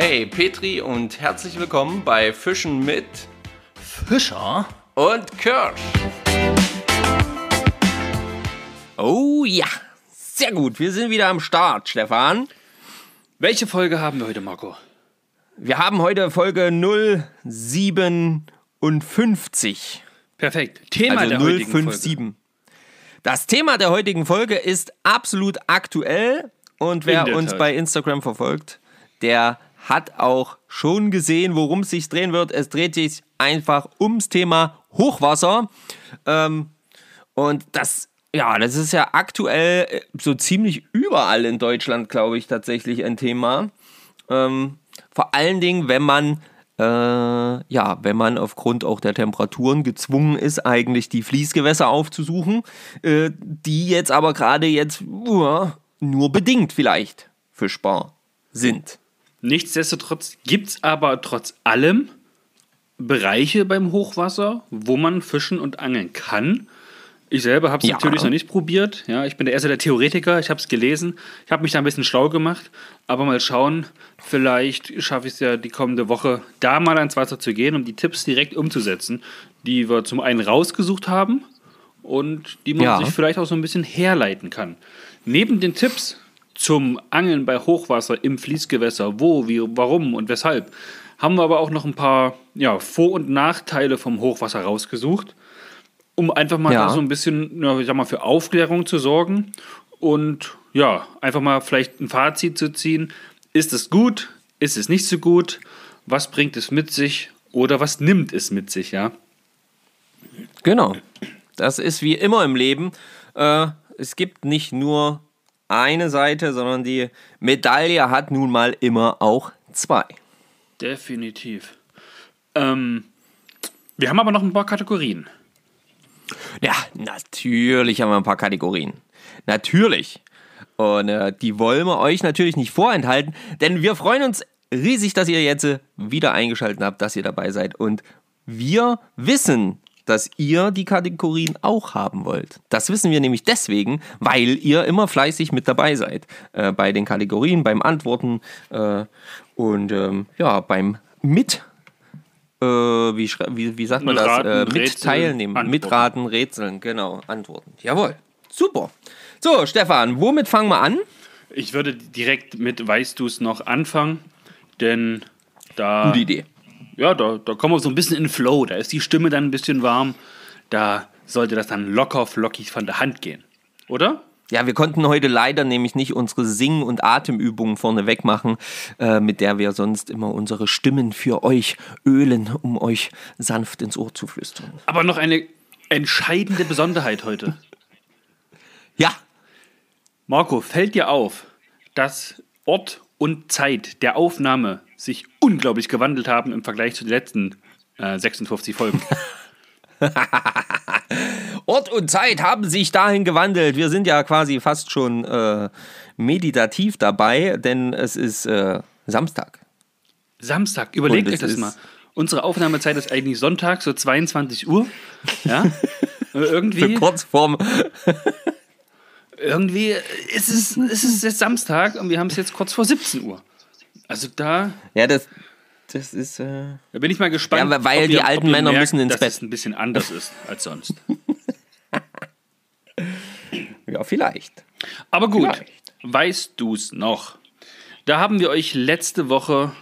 Hey Petri und herzlich willkommen bei Fischen mit Fischer? und Kirsch. Oh ja, sehr gut. Wir sind wieder am Start, Stefan. Welche Folge haben wir heute, Marco? Wir haben heute Folge 057. Perfekt. Thema Also der heutigen 057. Folge. Das Thema der heutigen Folge ist absolut aktuell und wer uns Tat. bei Instagram verfolgt, der hat auch schon gesehen, worum es sich drehen wird. Es dreht sich einfach ums Thema Hochwasser. Ähm, und das, ja, das ist ja aktuell äh, so ziemlich überall in Deutschland, glaube ich, tatsächlich ein Thema. Ähm, vor allen Dingen, wenn man äh, ja, wenn man aufgrund auch der Temperaturen gezwungen ist, eigentlich die Fließgewässer aufzusuchen, äh, die jetzt aber gerade jetzt uh, nur bedingt vielleicht fischbar sind. Nichtsdestotrotz gibt es aber trotz allem Bereiche beim Hochwasser, wo man fischen und angeln kann. Ich selber habe es Ja. natürlich noch nicht probiert. Ja, ich bin der erste der Theoretiker. Ich habe es gelesen. Ich habe mich da ein bisschen schlau gemacht. Aber mal schauen, vielleicht schaffe ich es ja die kommende Woche, da mal ans Wasser zu gehen, um die Tipps direkt umzusetzen, die wir zum einen rausgesucht haben und die man Ja. sich vielleicht auch so ein bisschen herleiten kann. Neben den Tipps zum Angeln bei Hochwasser im Fließgewässer, wo, wie, warum und weshalb, haben wir aber auch noch ein paar ja, Vor- und Nachteile vom Hochwasser rausgesucht, um einfach mal Ja. so ein bisschen, ja, ich sag mal, für Aufklärung zu sorgen und ja, einfach mal vielleicht ein Fazit zu ziehen. Ist es gut? Ist es nicht so gut? Was bringt es mit sich? Oder was nimmt es mit sich, ja? Genau. Das ist wie immer im Leben. Äh, es gibt nicht nur eine Seite, sondern die Medaille hat nun mal immer auch zwei. Definitiv. Ähm, wir haben aber noch ein paar Kategorien. Ja, natürlich haben wir ein paar Kategorien. Natürlich. Und äh, die wollen wir euch natürlich nicht vorenthalten, denn wir freuen uns riesig, dass ihr jetzt wieder eingeschaltet habt, dass ihr dabei seid. Und wir wissen, dass ihr die Kategorien auch haben wollt. Das wissen wir nämlich deswegen, weil ihr immer fleißig mit dabei seid. Äh, bei den Kategorien, beim Antworten äh, und ähm, ja, beim Mit. Äh, wie, wie, wie sagt man das? Raten, äh, mit teilnehmen, Antworten. mitraten, rätseln, genau, antworten. Jawohl, super. So, Stefan, womit fangen wir an? Ich würde direkt mit Weißt du es noch anfangen, denn da, Gute Idee. Ja, da, da kommen wir so ein bisschen in Flow, da ist die Stimme dann ein bisschen warm, da sollte das dann locker flockig von der Hand gehen, oder? Ja, wir konnten heute leider nämlich nicht unsere Sing- und Atemübungen vorneweg machen, äh, mit der wir sonst immer unsere Stimmen für euch ölen, um euch sanft ins Ohr zu flüstern. Aber noch eine entscheidende Besonderheit heute. Ja, Marco, fällt dir auf, dass Ort und Zeit der Aufnahme sich unglaublich gewandelt haben im Vergleich zu den letzten äh, 56 Folgen? Ort und Zeit haben sich dahin gewandelt. Wir sind ja quasi fast schon äh, meditativ dabei, denn es ist äh, Samstag. Samstag, überlegt euch das mal. Unsere Aufnahmezeit ist eigentlich Sonntag, so 22 Uhr. Ja? So irgendwie, kurz vorm. irgendwie ist es, ist es jetzt Samstag und wir haben es jetzt kurz vor 17 Uhr. Also da, Ja, das, das ist. Äh, da bin ich mal gespannt. Ja, weil ob die ihr- alten Männer merkt, müssen ins dass Bett. es ein bisschen anders ist als sonst. ja, vielleicht. Aber gut, Vielleicht. weißt du's noch? Da haben wir euch letzte Woche,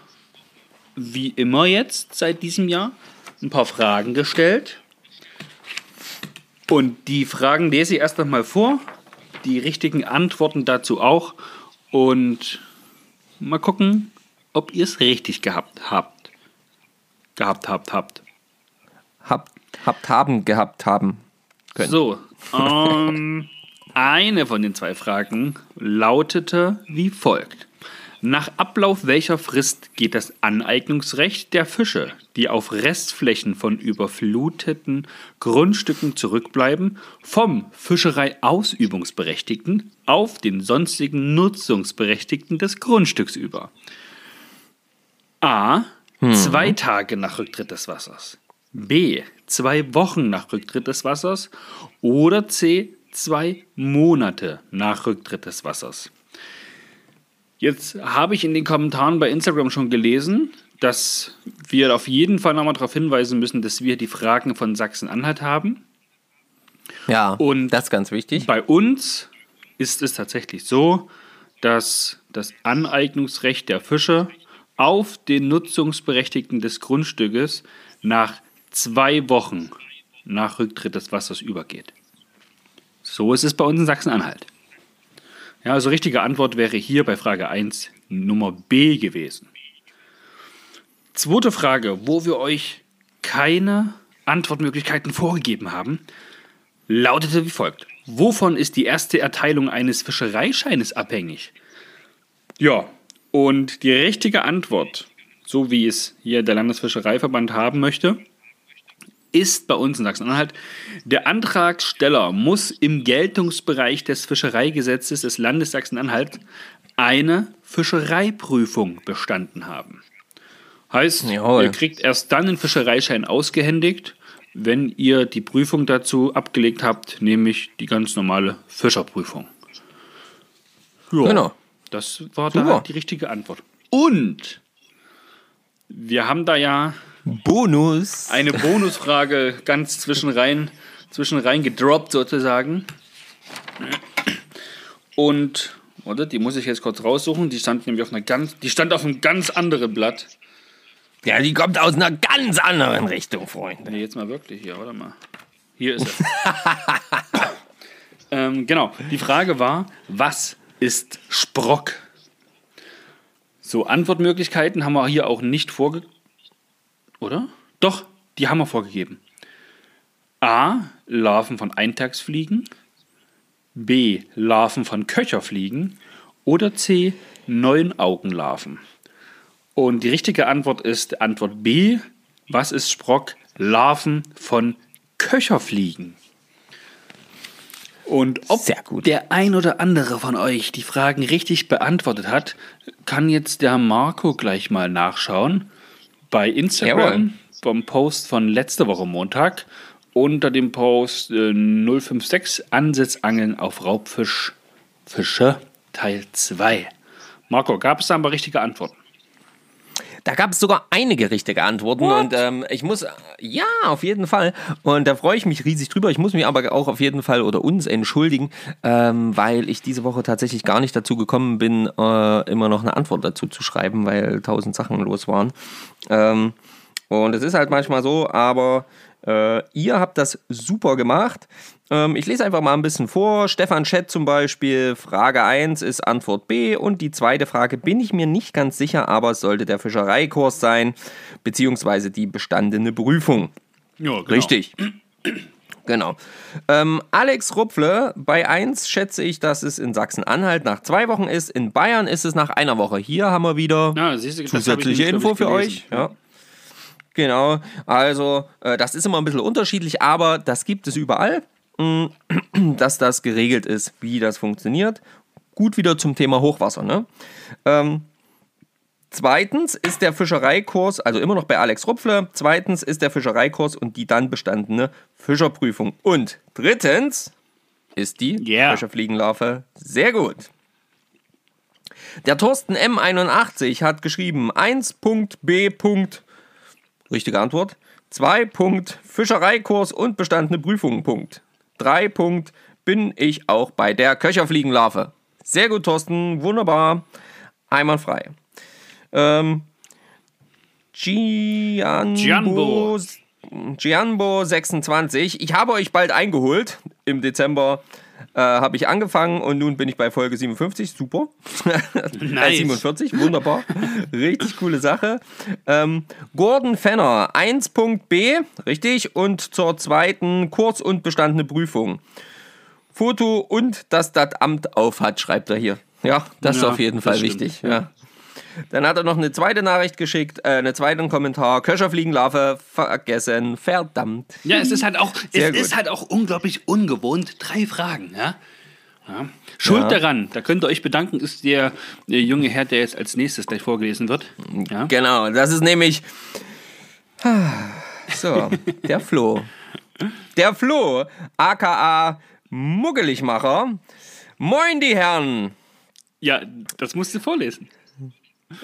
wie immer jetzt seit diesem Jahr, ein paar Fragen gestellt. Und die Fragen lese ich erst einmal vor, die richtigen Antworten dazu auch. Und mal gucken, ob ihr es richtig gehabt habt. Gehabt habt, habt. Habt, habt haben gehabt haben können. So, ähm, eine von den zwei Fragen lautete wie folgt. Nach Ablauf welcher Frist geht das Aneignungsrecht der Fische, die auf Restflächen von überfluteten Grundstücken zurückbleiben, vom Fischereiausübungsberechtigten auf den sonstigen Nutzungsberechtigten des Grundstücks über? A. Zwei Tage nach Rücktritt des Wassers. B. Zwei Wochen nach Rücktritt des Wassers. Oder C. Zwei Monate nach Rücktritt des Wassers. Jetzt habe ich in den Kommentaren bei Instagram schon gelesen, dass wir auf jeden Fall nochmal darauf hinweisen müssen, dass wir die Fragen von Sachsen-Anhalt haben. Ja, Und das ist ganz wichtig. Bei uns ist es tatsächlich so, dass das Aneignungsrecht der Fische auf den Nutzungsberechtigten des Grundstückes nach zwei Wochen nach Rücktritt des Wassers übergeht. So ist es bei uns in Sachsen-Anhalt. Ja, also richtige Antwort wäre hier bei Frage 1 Nummer B gewesen. Zweite Frage, wo wir euch keine Antwortmöglichkeiten vorgegeben haben, lautete wie folgt. Wovon ist die erste Erteilung eines Fischereischeines abhängig? Ja, und die richtige Antwort, so wie es hier der Landesfischereiverband haben möchte, ist bei uns in Sachsen-Anhalt, der Antragsteller muss im Geltungsbereich des Fischereigesetzes des Landes Sachsen-Anhalt eine Fischereiprüfung bestanden haben. Heißt, Jawohl. ihr kriegt erst dann einen Fischereischein ausgehändigt, wenn ihr die Prüfung dazu abgelegt habt, nämlich die ganz normale Fischerprüfung. Ja, Genau. Das war Super. da die richtige Antwort. Und wir haben da ja Bonus. eine Bonusfrage ganz zwischenrein, gedroppt sozusagen. Und, oder? Die muss ich jetzt kurz raussuchen. Die stand nämlich auf einer ganz, die stand auf einem ganz anderen Blatt. Ja, die kommt aus einer ganz anderen Richtung, Freunde. Nee, jetzt mal wirklich hier, warte mal. Hier ist es. ähm, genau. Die Frage war, was ist Sprock? So, Antwortmöglichkeiten haben wir hier auch nicht vorgegeben. Oder? Doch, die haben wir vorgegeben. A. Larven von Eintagsfliegen. B. Larven von Köcherfliegen. Oder C. Neunaugenlarven. Und die richtige Antwort ist Antwort B. Was ist Sprock? Larven von Köcherfliegen. Und ob der ein oder andere von euch die Fragen richtig beantwortet hat, kann jetzt der Marco gleich mal nachschauen. Bei Instagram, Jawohl. beim Post von letzter Woche Montag, unter dem Post äh, 056 Ansitzangeln auf Raubfisch Fische Teil 2. Marco, gab es da aber richtige Antworten? Da gab es sogar einige richtige Antworten und ähm, ich muss, ja, auf jeden Fall. Und da freue ich mich riesig drüber. Ich muss mich aber auch auf jeden Fall oder uns entschuldigen, ähm, weil ich diese Woche tatsächlich gar nicht dazu gekommen bin, äh, immer noch eine Antwort dazu zu schreiben, weil tausend Sachen los waren. Ähm, und es ist halt manchmal so, aber äh, ihr habt das super gemacht. Ähm, ich lese einfach mal ein bisschen vor. Stefan Schett zum Beispiel, Frage 1 ist Antwort B und die zweite Frage bin ich mir nicht ganz sicher, aber es sollte der Fischereikurs sein, beziehungsweise die bestandene Prüfung. Ja, genau. Richtig. Genau. Ähm, Alex Rupfle, bei 1 schätze ich, dass es in Sachsen-Anhalt nach zwei Wochen ist. In Bayern ist es nach einer Woche. Hier haben wir wieder Ja, siehst du, zusätzliche nämlich, Info für euch. Ja. Genau, also äh, das ist immer ein bisschen unterschiedlich, aber das gibt es überall, mh, dass das geregelt ist, wie das funktioniert. Gut wieder zum Thema Hochwasser. Ne? Ähm, zweitens ist der Fischereikurs, also immer noch bei Alex Rupfle, zweitens ist der Fischereikurs und die dann bestandene Fischerprüfung. Und drittens ist die Yeah. Fischerfliegenlarve sehr gut. Der Thorsten M81 hat geschrieben 1.b. Richtige Antwort. 2. Punkt Fischereikurs und bestandene Prüfung. Punkt. 3. Punkt bin ich auch bei der Köcherfliegenlarve. Sehr gut, Thorsten. Wunderbar. Einwandfrei. Ähm, Gianbo, Gianbo. Gianbo 26. Ich habe euch bald eingeholt. Im Dezember äh, habe ich angefangen und nun bin ich bei Folge 57. Super. Nice. Äh, 47. Wunderbar. Richtig coole Sache. Ähm, Gordon Fenner 1.b. Richtig. Und zur zweiten Kurs- und bestandene Prüfung. Foto und dass das Amt auf hat, schreibt er hier. Ja, das ist Ja, auf jeden Fall wichtig. Ja. Dann hat er noch eine zweite Nachricht geschickt, äh, einen zweiten Kommentar. Köcherfliegenlarve vergessen, verdammt. Ja, es ist halt auch, Sehr es gut. ist halt auch unglaublich ungewohnt. Drei Fragen, ja. ja. Schuld Ja. daran, da könnt ihr euch bedanken, ist der, der junge Herr, der jetzt als nächstes gleich vorgelesen wird. Ja. Genau, das ist nämlich. So, der Flo. Der Flo, aka Muggeligmacher. Moin, die Herren. Ja, das musst du vorlesen.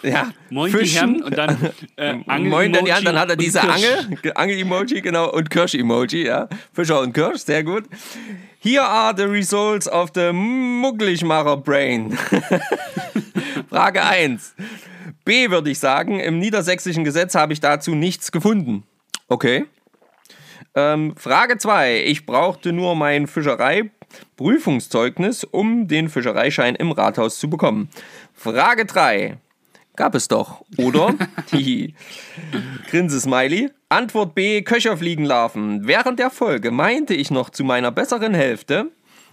Ja, Moin die Herren und dann äh, Angel Moin dann, ja, dann hat er diese Kirsch. Angel, Angel-Emoji, genau, und Kirsch-Emoji, ja. Fischer und Kirsch, sehr gut. Here are the results of the Muggligmacher-Brain. Frage 1. B würde ich sagen, im niedersächsischen Gesetz habe ich dazu nichts gefunden. Okay. Ähm, Frage 2. Ich brauchte nur mein Fischereiprüfungszeugnis, um den Fischereischein im Rathaus zu bekommen. Frage 3. Gab es doch, oder? Hihi. Grinse-Smiley. Antwort B. Köcherfliegenlarven. Während der Folge meinte ich noch zu meiner besseren Hälfte,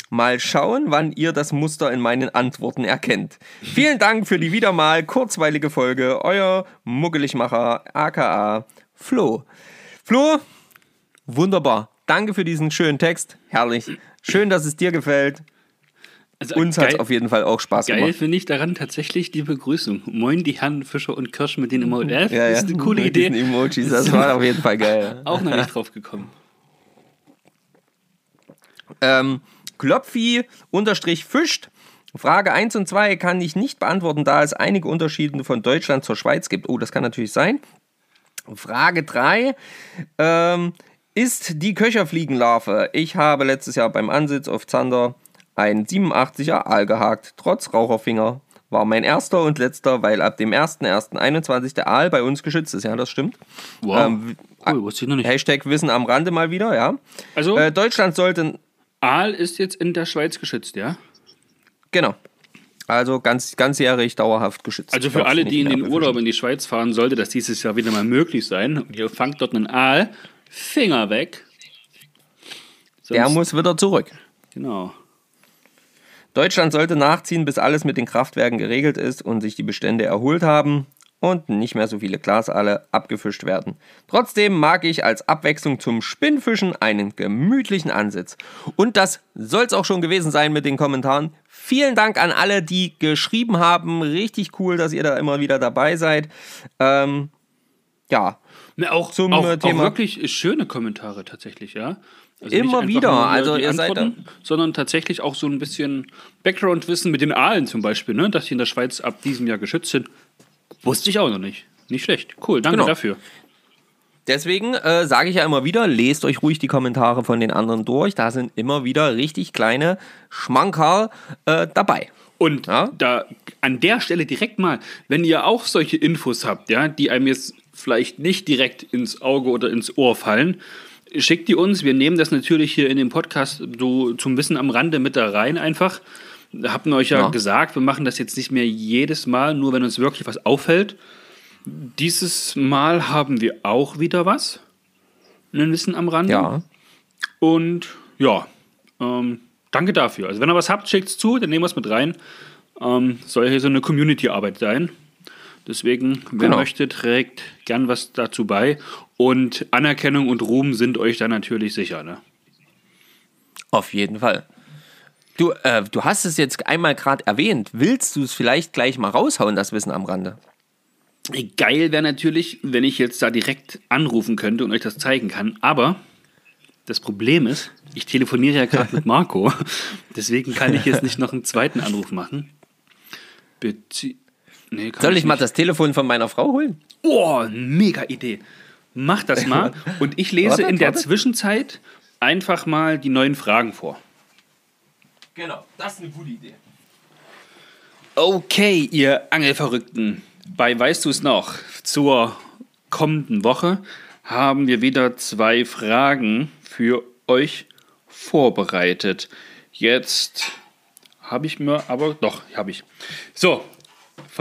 mal schauen, wann ihr das Muster in meinen Antworten erkennt. Vielen Dank für die wieder mal kurzweilige Folge. Euer Muggeligmacher, aka Flo. Flo, wunderbar. Danke für diesen schönen Text. Herrlich. Schön, dass es dir gefällt. Also, Uns hat es geil- auf jeden Fall auch Spaß Geil gemacht. finde ich daran tatsächlich die Begrüßung. Moin die Herren Fischer und Kirsch mit den Emojis. Ja, Ja, ja. Das ist eine coole Mit Idee. Emojis, das war auf jeden Fall geil. Auch noch nicht drauf gekommen. Ähm, Klopfi unterstrich fischt. Frage 1 und 2 kann ich nicht beantworten, da es einige Unterschiede von Deutschland zur Schweiz gibt. Oh, das kann natürlich sein. Frage 3. Ähm, ist die Köcherfliegenlarve? Ich habe letztes Jahr beim Ansitz auf Zander einen 87er Aal gehakt. Trotz Raucherfinger. War mein erster und letzter, weil ab dem 1.1.21 der Aal bei uns geschützt ist. Ja, das stimmt. Wow. Ähm, cool, wusste ich noch nicht. Hashtag Wissen am Rande mal wieder, ja. Also, Äh, Deutschland sollte Aal ist jetzt in der Schweiz geschützt, ja? Genau. Also ganz, ganzjährig dauerhaft geschützt. Also für alle, die in den. Urlaub in die Schweiz fahren, sollte das dieses Jahr wieder mal möglich sein. Und ihr fangt dort einen Aal, Finger weg. Der Sonst- muss wieder zurück. Genau. Deutschland sollte nachziehen, bis alles mit den Kraftwerken geregelt ist und sich die Bestände erholt haben und nicht mehr so viele Glasaale abgefischt werden. Trotzdem mag ich als Abwechslung zum Spinnfischen einen gemütlichen Ansitz. Und das soll es auch schon gewesen sein mit den Kommentaren. Vielen Dank an alle, die geschrieben haben. Richtig cool, dass ihr da immer wieder dabei seid. Ähm, ja, Ne, auch, Zum, auch, Thema- auch wirklich schöne Kommentare tatsächlich, ja. Also Immer wieder, also ihr seid Antworten, sondern tatsächlich auch so ein bisschen Background-Wissen mit den Aalen zum Beispiel, ne? dass die in der Schweiz ab diesem Jahr geschützt sind. Wusste ich auch noch nicht. Nicht schlecht. Cool, danke Genau. dafür. Deswegen äh, sage ich ja immer wieder, lest euch ruhig die Kommentare von den anderen durch. Da sind immer wieder richtig kleine Schmankerl äh, dabei. Und Ja? da an der Stelle direkt mal, wenn ihr auch solche Infos habt, ja, die einem jetzt vielleicht nicht direkt ins Auge oder ins Ohr fallen, schickt die uns. Wir nehmen das natürlich hier in dem Podcast so zum Wissen am Rande mit da rein einfach. Da hatten euch ja, Ja. gesagt, wir machen das jetzt nicht mehr jedes Mal, nur wenn uns wirklich was auffällt. Dieses Mal haben wir auch wieder was. Ein Wissen am Rande. Ja. Und ja, ähm, danke dafür. Also wenn ihr was habt, schickt es zu, dann nehmen wir es mit rein. Ähm, soll hier so eine Community-Arbeit sein. Deswegen, wer Genau. möchte, trägt gern was dazu bei. Und Anerkennung und Ruhm sind euch da natürlich sicher. Ne? Auf jeden Fall. Du, äh, du hast es jetzt einmal gerade erwähnt. Willst du es vielleicht gleich mal raushauen, das Wissen am Rande? Geil wäre natürlich, wenn ich jetzt da direkt anrufen könnte und euch das zeigen kann. Aber das Problem ist, ich telefoniere ja gerade mit Marco. Deswegen kann ich jetzt nicht noch einen zweiten Anruf machen. Bezie nee, Soll ich mal nicht. das Telefon von meiner Frau holen? Oh, mega Idee. Mach das mal. Und ich lese Warte, in der warte. Zwischenzeit einfach mal die neuen Fragen vor. Genau, das ist eine gute Idee. Okay, ihr Angelverrückten. Bei Weißt du es noch? Zur kommenden Woche haben wir wieder zwei Fragen für euch vorbereitet. Jetzt habe ich mir aber doch, habe ich. So,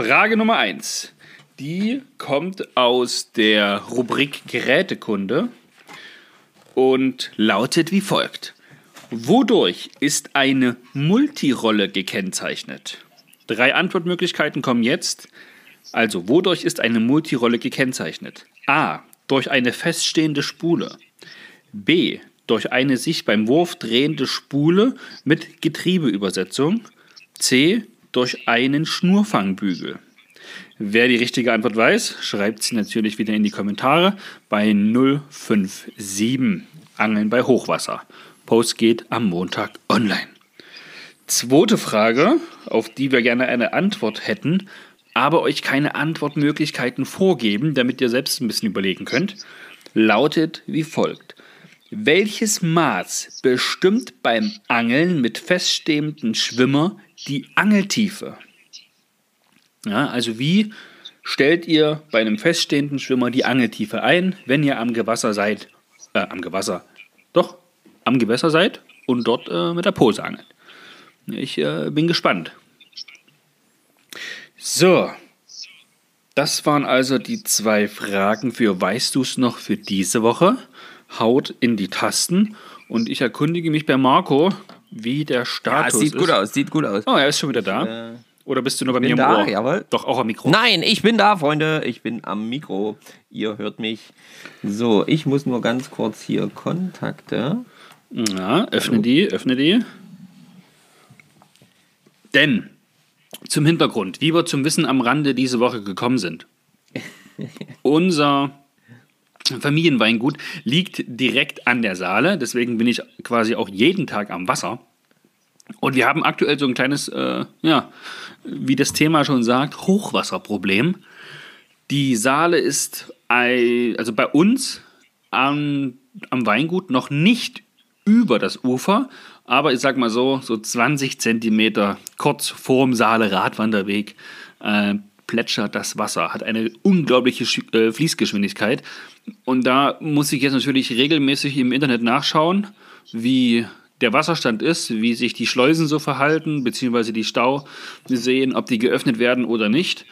Frage Nummer eins. Die kommt aus der Rubrik Gerätekunde und lautet wie folgt. Wodurch ist eine Multirolle gekennzeichnet? Drei Antwortmöglichkeiten kommen jetzt. Also, wodurch ist eine Multirolle gekennzeichnet? A. Durch eine feststehende Spule. B. Durch eine sich beim Wurf drehende Spule mit Getriebeübersetzung. C. Durch einen Schnurfangbügel. Wer die richtige Antwort weiß, schreibt sie natürlich wieder in die Kommentare bei 057 Angeln bei Hochwasser. Post geht am Montag online. Zweite Frage, auf die wir gerne eine Antwort hätten, aber euch keine Antwortmöglichkeiten vorgeben, damit ihr selbst ein bisschen überlegen könnt, lautet wie folgt. Welches Maß bestimmt beim Angeln mit feststehenden Schwimmer die Angeltiefe? Ja, also wie stellt ihr bei einem feststehenden Schwimmer die Angeltiefe ein, wenn ihr am Gewässer seid, äh, am Gewässer, doch, am Gewässer seid und dort äh, mit der Pose angelt? Ich äh, bin gespannt. So, das waren also die zwei Fragen für Weißt du es noch für diese Woche? Haut in die Tasten und ich erkundige mich bei Marco, wie der Ja, Status es sieht ist. gut aus, sieht gut aus. Oh, er ist schon wieder da. Oder bist du nur bei mir bin da, Ohr? jawohl. Doch, auch am Mikro. Nein, ich bin da, Freunde. Ich bin am Mikro. Ihr hört mich. So, ich muss nur ganz kurz hier Kontakte. Ja, öffne die, öffne die. Denn zum Hintergrund, wie wir zum Wissen am Rande diese Woche gekommen sind. Unser Familienweingut liegt direkt an der Saale, deswegen bin ich quasi auch jeden Tag am Wasser. Und wir haben aktuell so ein kleines, äh, ja, wie das Thema schon sagt, Hochwasserproblem. Die Saale ist also bei uns am, am Weingut noch nicht über das Ufer, aber ich sag mal so, so 20 Zentimeter kurz vorm Saale Radwanderweg äh, plätschert das Wasser, hat eine unglaubliche äh, Fließgeschwindigkeit. Und da muss ich jetzt natürlich regelmäßig im Internet nachschauen, wie der Wasserstand ist, wie sich die Schleusen so verhalten, beziehungsweise die Stau sehen, ob die geöffnet werden oder nicht.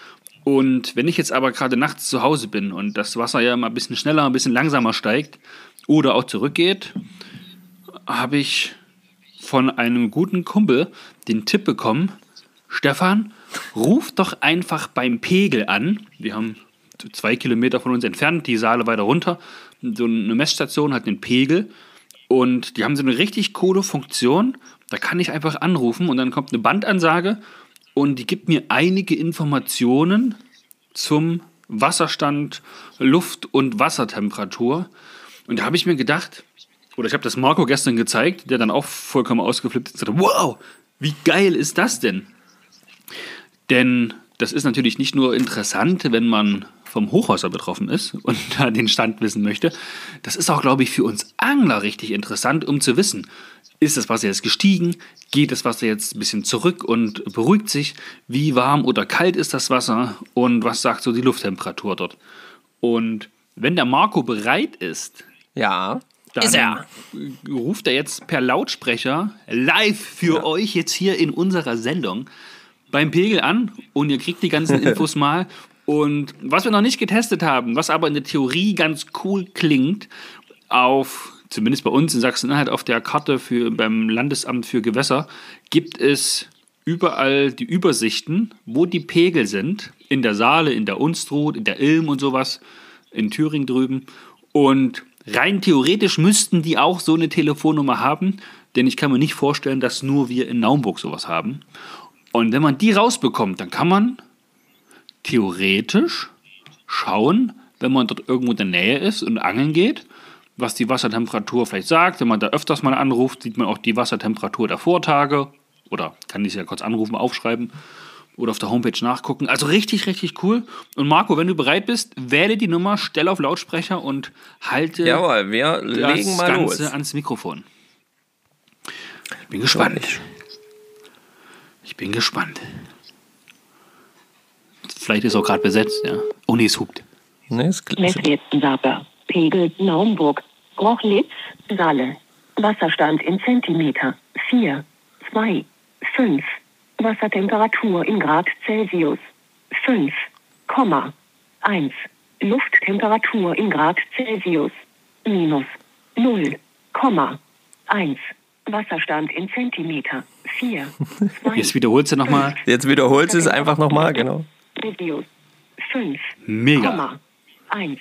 Und wenn ich jetzt aber gerade nachts zu Hause bin und das Wasser ja mal ein bisschen schneller, ein bisschen langsamer steigt oder auch zurückgeht, habe ich von einem guten Kumpel den Tipp bekommen, Stefan, ruf doch einfach beim Pegel an. Wir haben zwei Kilometer von uns entfernt, die Saale weiter runter. So eine Messstation hat einen Pegel und die haben so eine richtig coole Funktion. Da kann ich einfach anrufen und dann kommt eine Bandansage und die gibt mir einige Informationen zum Wasserstand, Luft- und Wassertemperatur. Und da habe ich mir gedacht, oder ich habe das Marco gestern gezeigt, der dann auch vollkommen ausgeflippt ist und sagte, wow, wie geil ist das denn? Denn das ist natürlich nicht nur interessant, wenn man vom Hochwasser betroffen ist und da den Stand wissen möchte. Das ist auch, glaube ich, für uns Angler richtig interessant, um zu wissen, ist das Wasser jetzt gestiegen? Geht das Wasser jetzt ein bisschen zurück und beruhigt sich? Wie warm oder kalt ist das Wasser? Und was sagt so die Lufttemperatur dort? Und wenn der Marco bereit ist, Ja. dann Ist er. ruft er jetzt per Lautsprecher live für euch jetzt hier in unserer Sendung beim Pegel an und ihr kriegt die ganzen Infos mal. Und was wir noch nicht getestet haben, was aber in der Theorie ganz cool klingt, auf, zumindest bei uns in Sachsen-Anhalt, auf der Karte für, beim Landesamt für Gewässer, gibt es überall die Übersichten, wo die Pegel sind. In der Saale, in der Unstrut, in der Ilm und sowas, in Thüringen drüben. Und rein theoretisch müssten die auch so eine Telefonnummer haben, denn ich kann mir nicht vorstellen, dass nur wir in Naumburg sowas haben. Und wenn man die rausbekommt, dann kann man theoretisch schauen, wenn man dort irgendwo in der Nähe ist und angeln geht, was die Wassertemperatur vielleicht sagt. Wenn man da öfters mal anruft, sieht man auch die Wassertemperatur der Vortage oder kann ich sie ja kurz anrufen, aufschreiben oder auf der Homepage nachgucken. Also richtig, richtig cool. Und Marco, wenn du bereit bist, wähle die Nummer, stell auf Lautsprecher und halte Jawohl, wir das legen mal Ganze los. ans Mikrofon. Ich bin gespannt. Ich bin gespannt. Vielleicht ist auch gerade besetzt, ja. Oh nee, es hupt. Ne, klar. Messwertensabber. Pegel Naumburg. Grochlitz, Saale. Wasserstand in Zentimeter. 4, 2, 5. Wassertemperatur in Grad Celsius. 5, 1. Lufttemperatur in Grad Celsius. Minus 0, 1. Wasserstand in Zentimeter. 4, 2. Jetzt wiederholst du nochmal. Jetzt wiederholst du es einfach nochmal, genau. Celsius. 5, Mega. 1.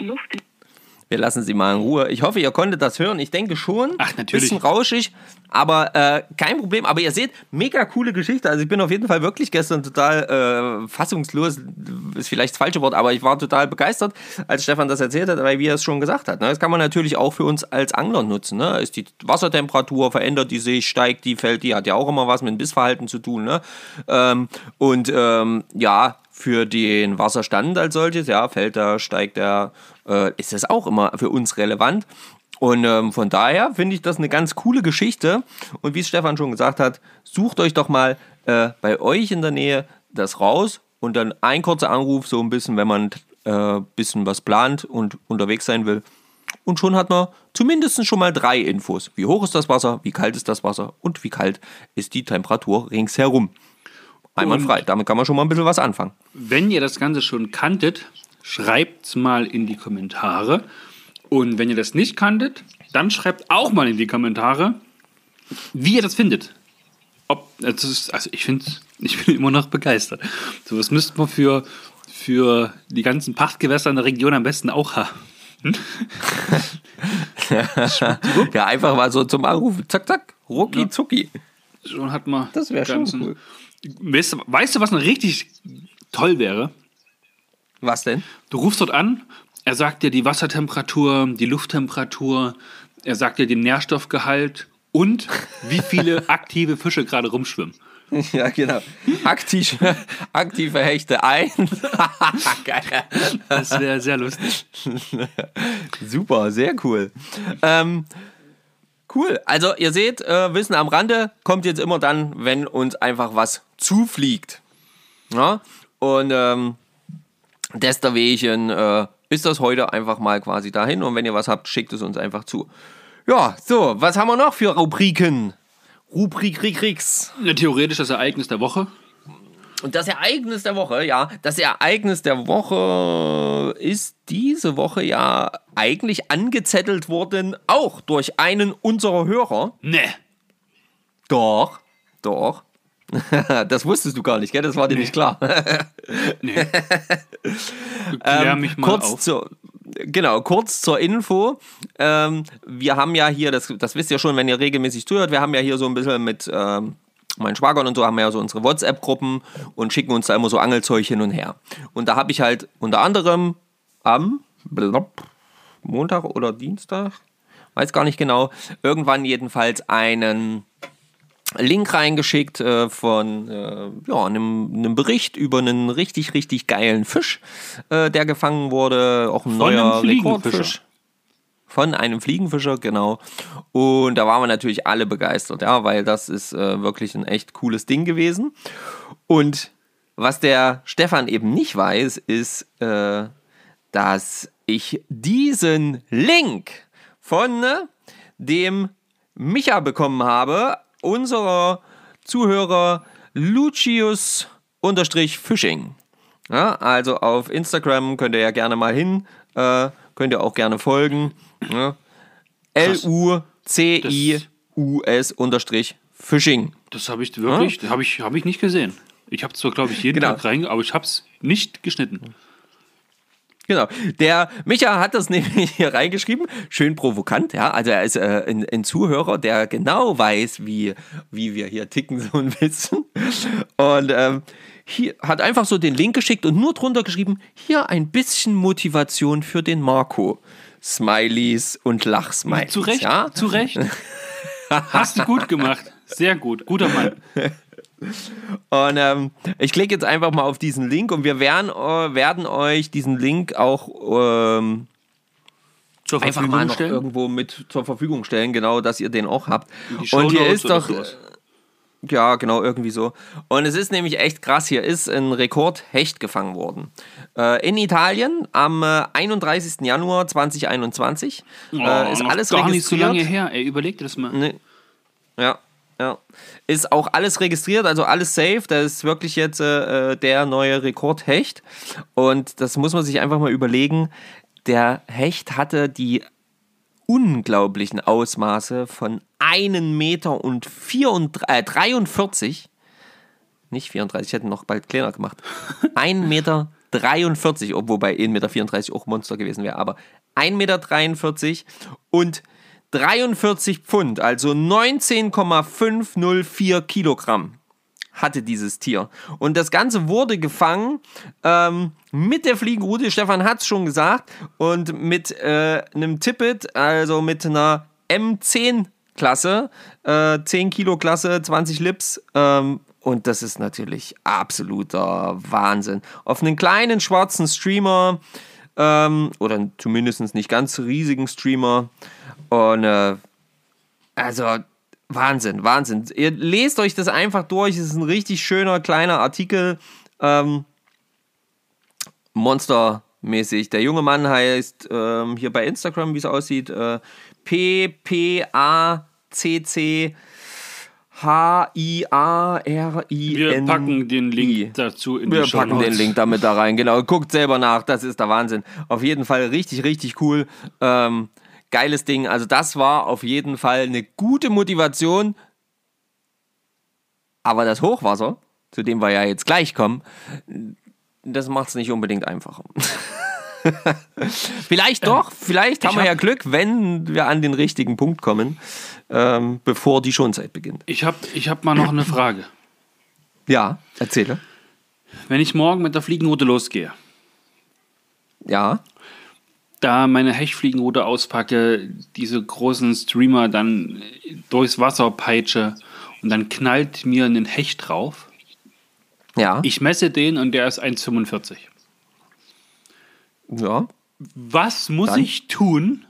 Luft. Wir lassen sie mal in Ruhe. Ich hoffe, ihr konntet das hören. Ich denke schon. Ach, natürlich. Bisschen rauschig, aber äh, kein Problem. Aber ihr seht, mega coole Geschichte. Also ich bin auf jeden Fall wirklich gestern total äh, fassungslos, ist vielleicht das falsche Wort, aber ich war total begeistert, als Stefan das erzählt hat, weil wie er es schon gesagt hat. Ne? Das kann man natürlich auch für uns als Angler nutzen. Ne? Ist die Wassertemperatur, verändert die sich, steigt die, fällt die, hat ja auch immer was mit dem Bissverhalten zu tun. Ne? Ähm, und ähm, ja, für den Wasserstand als solches, ja, fällt er, steigt er, äh, ist das auch immer für uns relevant. Und ähm, von daher finde ich das eine ganz coole Geschichte. Und wie es Stefan schon gesagt hat, sucht euch doch mal äh, bei euch in der Nähe das raus und dann ein kurzer Anruf, so ein bisschen, wenn man ein äh, bisschen was plant und unterwegs sein will. Und schon hat man zumindest schon mal drei Infos. Wie hoch ist das Wasser, wie kalt ist das Wasser und wie kalt ist die Temperatur ringsherum. Einwandfrei. Damit kann man schon mal ein bisschen was anfangen. Wenn ihr das Ganze schon kanntet, schreibt es mal in die Kommentare. Und wenn ihr das nicht kanntet, dann schreibt auch mal in die Kommentare, wie ihr das findet. Ob, also, also ich finde, ich bin immer noch begeistert. So was müsste man für, für die ganzen Pachtgewässer in der Region am besten auch haben. ja, einfach mal so zum Anrufen. Zack, zack. Rucki, Ja. zucki. Schon hat man. Das wäre schon cool. Weißt, du- weißt du, was noch richtig toll wäre? Was denn? Du rufst dort an, er sagt dir die Wassertemperatur, die Lufttemperatur, er sagt dir den Nährstoffgehalt und wie viele aktive Fische gerade rumschwimmen. Ja, genau. Aktiv, aktive Hechte ein. Geil. Das wäre sehr lustig. Super, sehr cool. Ähm, cool. Also ihr seht, äh, Wissen am Rande kommt jetzt immer dann, wenn uns einfach was zufliegt. Ja? Und ähm, deswegen äh, ist das heute einfach mal quasi dahin. Und wenn ihr was habt, schickt es uns einfach zu. Ja, so, was haben wir noch für Rubriken? Rubrik, Rik, Riks. Ja, Theoretisch das Ereignis der Woche. Und das Ereignis der Woche, ja, das Ereignis der Woche ist diese Woche ja eigentlich angezettelt worden, auch durch einen unserer Hörer. Ne. Doch, doch. Das wusstest du gar nicht, gell? Das war dir nicht klar. Nee. Klär mich mal kurz auf. zur, genau, kurz zur Info. Ähm, wir haben ja hier, das, das wisst ihr schon, wenn ihr regelmäßig zuhört, wir haben ja hier so ein bisschen mit ähm, meinen Schwagern und so, haben wir ja so unsere WhatsApp-Gruppen und schicken uns da immer so Angelzeug hin und her. Und da habe ich halt unter anderem am Montag oder Dienstag, weiß gar nicht genau, irgendwann jedenfalls einen Link reingeschickt äh, von äh, ja, einem, einem Bericht über einen richtig, richtig geilen Fisch, äh, der gefangen wurde. Auch ein Von neuer. Rekordfisch. Von einem Fliegenfischer, genau. Und da waren wir natürlich alle begeistert, ja, weil das ist äh, wirklich ein echt cooles Ding gewesen. Und was der Stefan eben nicht weiß, ist, äh, dass ich diesen Link von äh, dem Micha bekommen habe, unserer Zuhörer Lucius Fishing. Ja, also auf Instagram könnt ihr ja gerne mal hin, äh, könnt ihr auch gerne folgen. Ja. L-U-C-I-U-S unterstrich Fishing. Das habe ich wirklich, habe ich, hab ich nicht gesehen. Ich habe zwar, glaube ich, jeden Genau. Tag rein, aber ich habe es nicht geschnitten. Genau. Der Micha hat das nämlich hier reingeschrieben. Schön provokant, ja. Also er ist äh, ein, ein Zuhörer, der genau weiß, wie, wie wir hier ticken, so ein bisschen. Und ähm, hier hat einfach so den Link geschickt und nur drunter geschrieben, hier ein bisschen Motivation für den Marco. Smileys und Lachsmileys. Zu Recht, Ja? zu Recht. Hast du gut gemacht. Sehr gut. Guter Mann. Und ähm, ich klicke jetzt einfach mal auf diesen Link und wir werden, äh, werden euch diesen Link auch ähm, Zur einfach Verfügung mal noch stellen. irgendwo mit zur Verfügung stellen, genau, dass ihr den auch habt. Und hier ist doch, ja, genau, irgendwie so. Und es ist nämlich echt krass, hier ist ein Rekordhecht gefangen worden. Äh, in Italien am äh, 31. Januar 2021. Oh, äh, ist noch alles gar nicht so registriert. lange her. Ey, überleg dir das mal. Nee. Ja, ja. Ist auch alles registriert, also alles safe. Das ist wirklich jetzt äh, der neue Rekordhecht. Und das muss man sich einfach mal überlegen. Der Hecht hatte die unglaublichen Ausmaße von 1 Meter und 34, äh, 43. Nicht 34, ich hätte noch bald kleiner gemacht. 1 Meter Meter, wobei 1,34 Meter auch Monster gewesen wäre, aber 1,43 Meter und 43 Pfund, also 19,504 Kilogramm hatte dieses Tier. Und das Ganze wurde gefangen ähm, mit der Fliegenroute, Stefan hat es schon gesagt, und mit äh, einem Tippet, also mit einer M10-Klasse, äh, 10 Kilo Klasse, 20 Lips. Ähm, und das ist natürlich absoluter Wahnsinn. Auf einen kleinen schwarzen Streamer ähm, oder zumindest nicht ganz riesigen Streamer. Und äh, also Wahnsinn, Wahnsinn. Ihr lest euch das einfach durch. Es ist ein richtig schöner kleiner Artikel. Ähm, Monstermäßig. Der junge Mann heißt ähm, hier bei Instagram, wie es aussieht, äh, P-P-A-C-C. H-I-A-R-I-N. Wir packen den Link dazu in Wir die Show packen den Link damit da rein. Genau, guckt selber nach. Das ist der Wahnsinn. Auf jeden Fall richtig, richtig cool. Ähm, geiles Ding. Also das war auf jeden Fall eine gute Motivation. Aber das Hochwasser, zu dem wir ja jetzt gleich kommen, das macht es nicht unbedingt einfacher. vielleicht doch, vielleicht haben wir ja Glück, wenn wir an den richtigen Punkt kommen, ähm, bevor die Schonzeit beginnt. Ich habe ich hab mal noch eine Frage. Ja, erzähle. Wenn ich morgen mit der Fliegenroute losgehe, Ja, da meine Hechtfliegenroute auspacke, diese großen Streamer dann durchs Wasser peitsche und dann knallt mir ein Hecht drauf. ja, Ich messe den und der ist 1,45. ja. Was muss Dann? ich tun,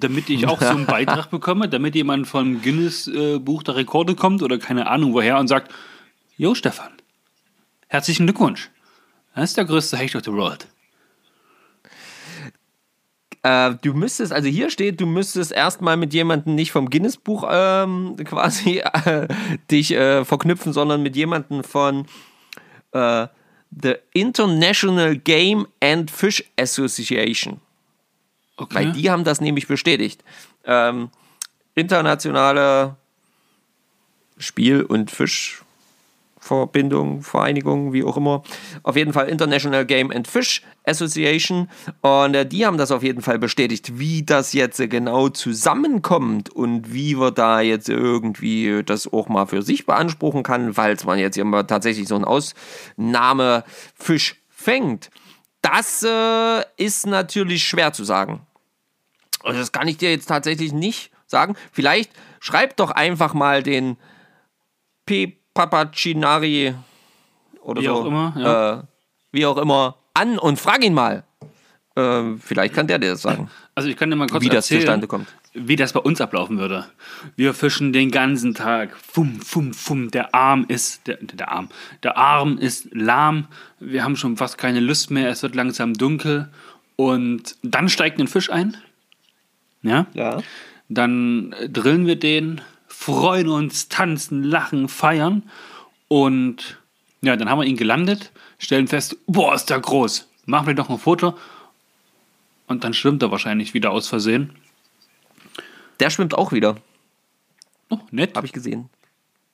damit ich auch so einen Beitrag bekomme, damit jemand vom Guinness äh, Buch der Rekorde kommt oder keine Ahnung woher und sagt, Jo Stefan, herzlichen Glückwunsch. Das ist der größte Hecht of the World. Äh, du müsstest, also hier steht, du müsstest erstmal mit jemandem nicht vom Guinness-Buch ähm, quasi äh, dich äh, verknüpfen, sondern mit jemandem von äh, The International Game and Fish Association. Okay. Weil die haben das nämlich bestätigt. Ähm, internationale Spiel- und Fischverbindung, Vereinigung, wie auch immer. Auf jeden Fall International Game and Fish Association. Und äh, die haben das auf jeden Fall bestätigt, wie das jetzt äh, genau zusammenkommt und wie wir da jetzt irgendwie das auch mal für sich beanspruchen kann, falls man jetzt immer tatsächlich so einen Ausnahmefisch fängt. Das äh, ist natürlich schwer zu sagen. Also das kann ich dir jetzt tatsächlich nicht sagen. Vielleicht schreib doch einfach mal den P. Papacinari oder Wie so. auch immer, ja. äh, wie auch immer an und frag ihn mal. Äh, vielleicht kann der dir das sagen, Also ich kann dir mal kurz wie das erzählen, zustande kommt. wie das bei uns ablaufen würde. Wir fischen den ganzen Tag. Fum, fum, fum. Der Arm ist, der, der Arm, der Arm ist lahm. Wir haben schon fast keine Lust mehr. Es wird langsam dunkel. Und dann steigt ein Fisch ein. Ja. Ja. Dann äh, drillen wir den, freuen uns, tanzen, lachen, feiern. Und ja, dann haben wir ihn gelandet, stellen fest, boah, ist der groß. Machen wir noch ein Foto. Und dann schwimmt er wahrscheinlich wieder aus Versehen. Der schwimmt auch wieder. Oh, nett. Habe ich gesehen.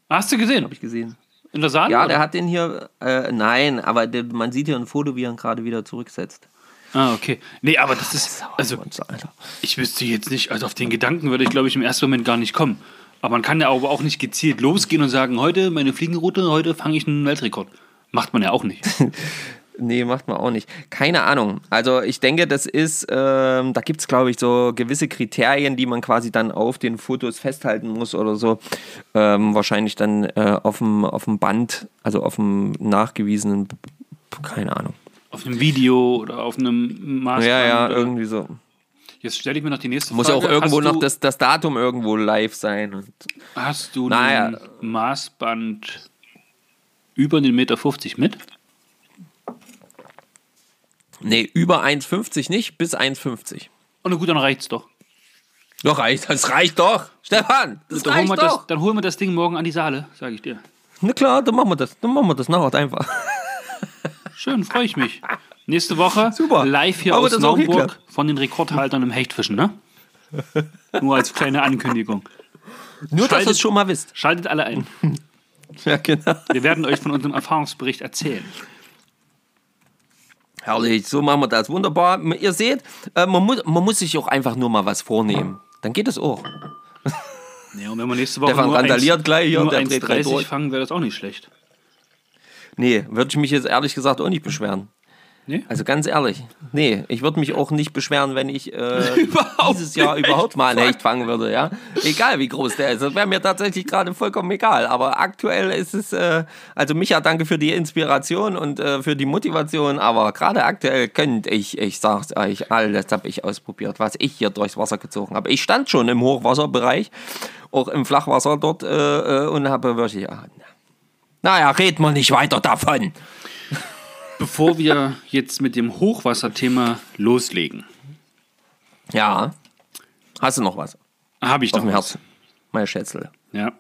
Hast du gesehen? Habe ich gesehen. In der Saale? Ja, oder? der hat den hier. Äh, nein, aber der, man sieht hier ein Foto, wie er ihn gerade wieder zurücksetzt. Ah, okay. Nee, aber das ist. Also, ich wüsste jetzt nicht, also auf den Gedanken würde ich, glaube ich, im ersten Moment gar nicht kommen. Aber man kann ja aber auch nicht gezielt losgehen und sagen, heute meine Fliegenroute, heute fange ich einen Weltrekord. Macht man ja auch nicht. Nee, macht man auch nicht. Keine Ahnung. Also ich denke, das ist, ähm, da gibt es, glaube ich, so gewisse Kriterien, die man quasi dann auf den Fotos festhalten muss oder so. Ähm, wahrscheinlich dann äh, auf dem auf dem Band, also auf dem nachgewiesenen, keine Ahnung. Auf einem Video oder auf einem Maßband. Ja, ja, oder- irgendwie so. Jetzt stelle ich mir noch die nächste Muss ja Frage. auch irgendwo hast noch das, das Datum irgendwo live sein. Und Hast du Naja. ein Maßband über den Meter 50 mit? nee, über 1,50 nicht, bis 1,50. Oh, na gut, dann reicht's doch. Doch, reicht, das reicht doch. Stefan, das Dann holen, wir reicht das, doch. dann holen wir das Ding morgen an die Saale, sage ich dir. Na klar, dann machen wir das. Dann machen wir das nachher einfach. Schön, freue ich mich. Nächste Woche Super. live hier Haben wir aus Naumburg von den Rekordhaltern im Hechtfischen, ne? Nur als kleine Ankündigung. Nur, dass ihr Schaltet- es schon mal wisst. Schaltet alle ein. Ja, genau. Wir werden euch von unserem Erfahrungsbericht erzählen. Herrlich, so machen wir das. Wunderbar. Ihr seht, äh, man, muss, man muss sich auch einfach nur mal was vornehmen. Dann geht es auch. Ja, und wenn wir nächste Woche Stefan nur randaliert 1, gleich hier, nur der dreht gleich 1,30 durch. fangen, wäre das auch nicht schlecht. Nee, würde ich mich jetzt ehrlich gesagt auch nicht beschweren. Nee? Also ganz ehrlich, nee, ich würde mich auch nicht beschweren, wenn ich äh, dieses Jahr überhaupt mal einen Hecht fangen würde, ja. Egal wie groß der ist, das wäre mir tatsächlich gerade vollkommen egal. Aber aktuell ist es, äh, also Micha, danke für die Inspiration und äh, für die Motivation, aber gerade aktuell könnte ich, ich sag's euch, alles habe ich ausprobiert, was ich hier durchs Wasser gezogen habe. Ich stand schon im Hochwasserbereich, auch im Flachwasser dort äh, äh, und habe wirklich, ah, naja, red mal nicht weiter davon. Bevor wir jetzt mit dem Hochwasserthema loslegen, Ja. Hast du noch was habe ich auf noch dem was. Herzen? Meine Schätzel. Ja.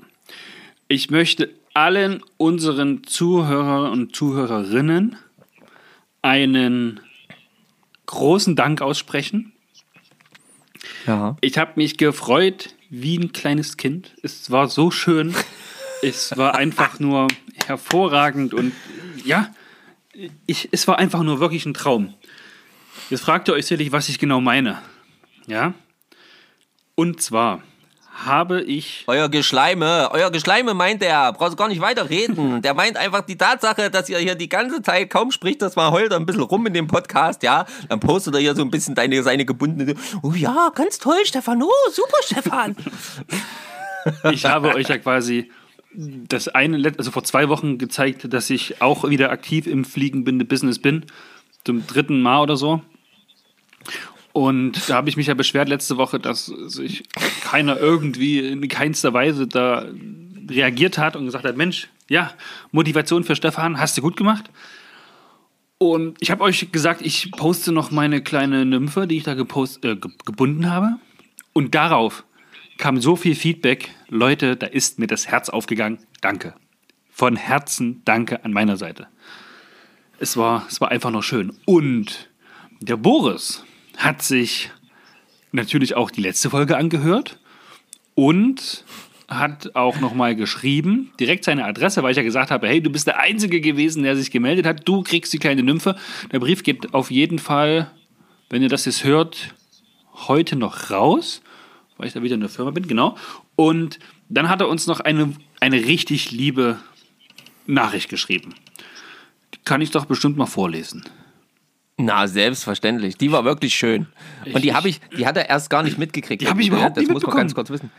Ich möchte allen unseren Zuhörer und Zuhörerinnen einen großen Dank aussprechen. Ja. Ich habe mich gefreut wie ein kleines Kind. Es war so schön. Es war einfach nur hervorragend und ja, ich, es war einfach nur wirklich ein Traum. Jetzt fragt ihr euch sicherlich, was ich genau meine. Ja? Und zwar habe ich Euer Geschleime, euer Geschleime meint er. Brauchst gar nicht weiter reden. Der meint einfach die Tatsache, dass ihr hier die ganze Zeit kaum spricht, das mal heult er ein bisschen rum in dem Podcast, ja. Dann postet er hier so ein bisschen deine, seine gebundene. Oh ja, ganz toll, Stefan. Oh, super, Stefan. ich habe euch ja quasi das eine, also vor zwei Wochen gezeigt, dass ich auch wieder aktiv im Fliegenbinde-Business bin. Zum dritten Mal oder so. Und da habe ich mich ja beschwert letzte Woche, dass sich keiner irgendwie in keinster Weise da reagiert hat und gesagt hat, Mensch, ja, Motivation für Stefan, hast du gut gemacht. Und ich habe euch gesagt, ich poste noch meine kleine Nymphe, die ich da gepost, äh, ge gebunden habe. Und darauf kam so viel Feedback. Leute, da ist mir das Herz aufgegangen. Danke. Von Herzen danke an meiner Seite. Es war, es war einfach noch schön. Und der Boris hat sich natürlich auch die letzte Folge angehört und hat auch nochmal geschrieben, direkt seine Adresse, weil ich ja gesagt habe, hey, du bist der Einzige gewesen, der sich gemeldet hat, du kriegst die kleine Nymphe. Der Brief geht auf jeden Fall, wenn ihr das jetzt hört, heute noch raus, weil ich da wieder in der Firma bin, genau. Und dann hat er uns noch eine, eine richtig liebe Nachricht geschrieben. Die kann ich doch bestimmt mal vorlesen. Na, selbstverständlich. Die war wirklich schön. Und die habe ich, die hat er erst gar nicht mitgekriegt. Die habe ich überhaupt das nicht muss man ganz kurz wissen.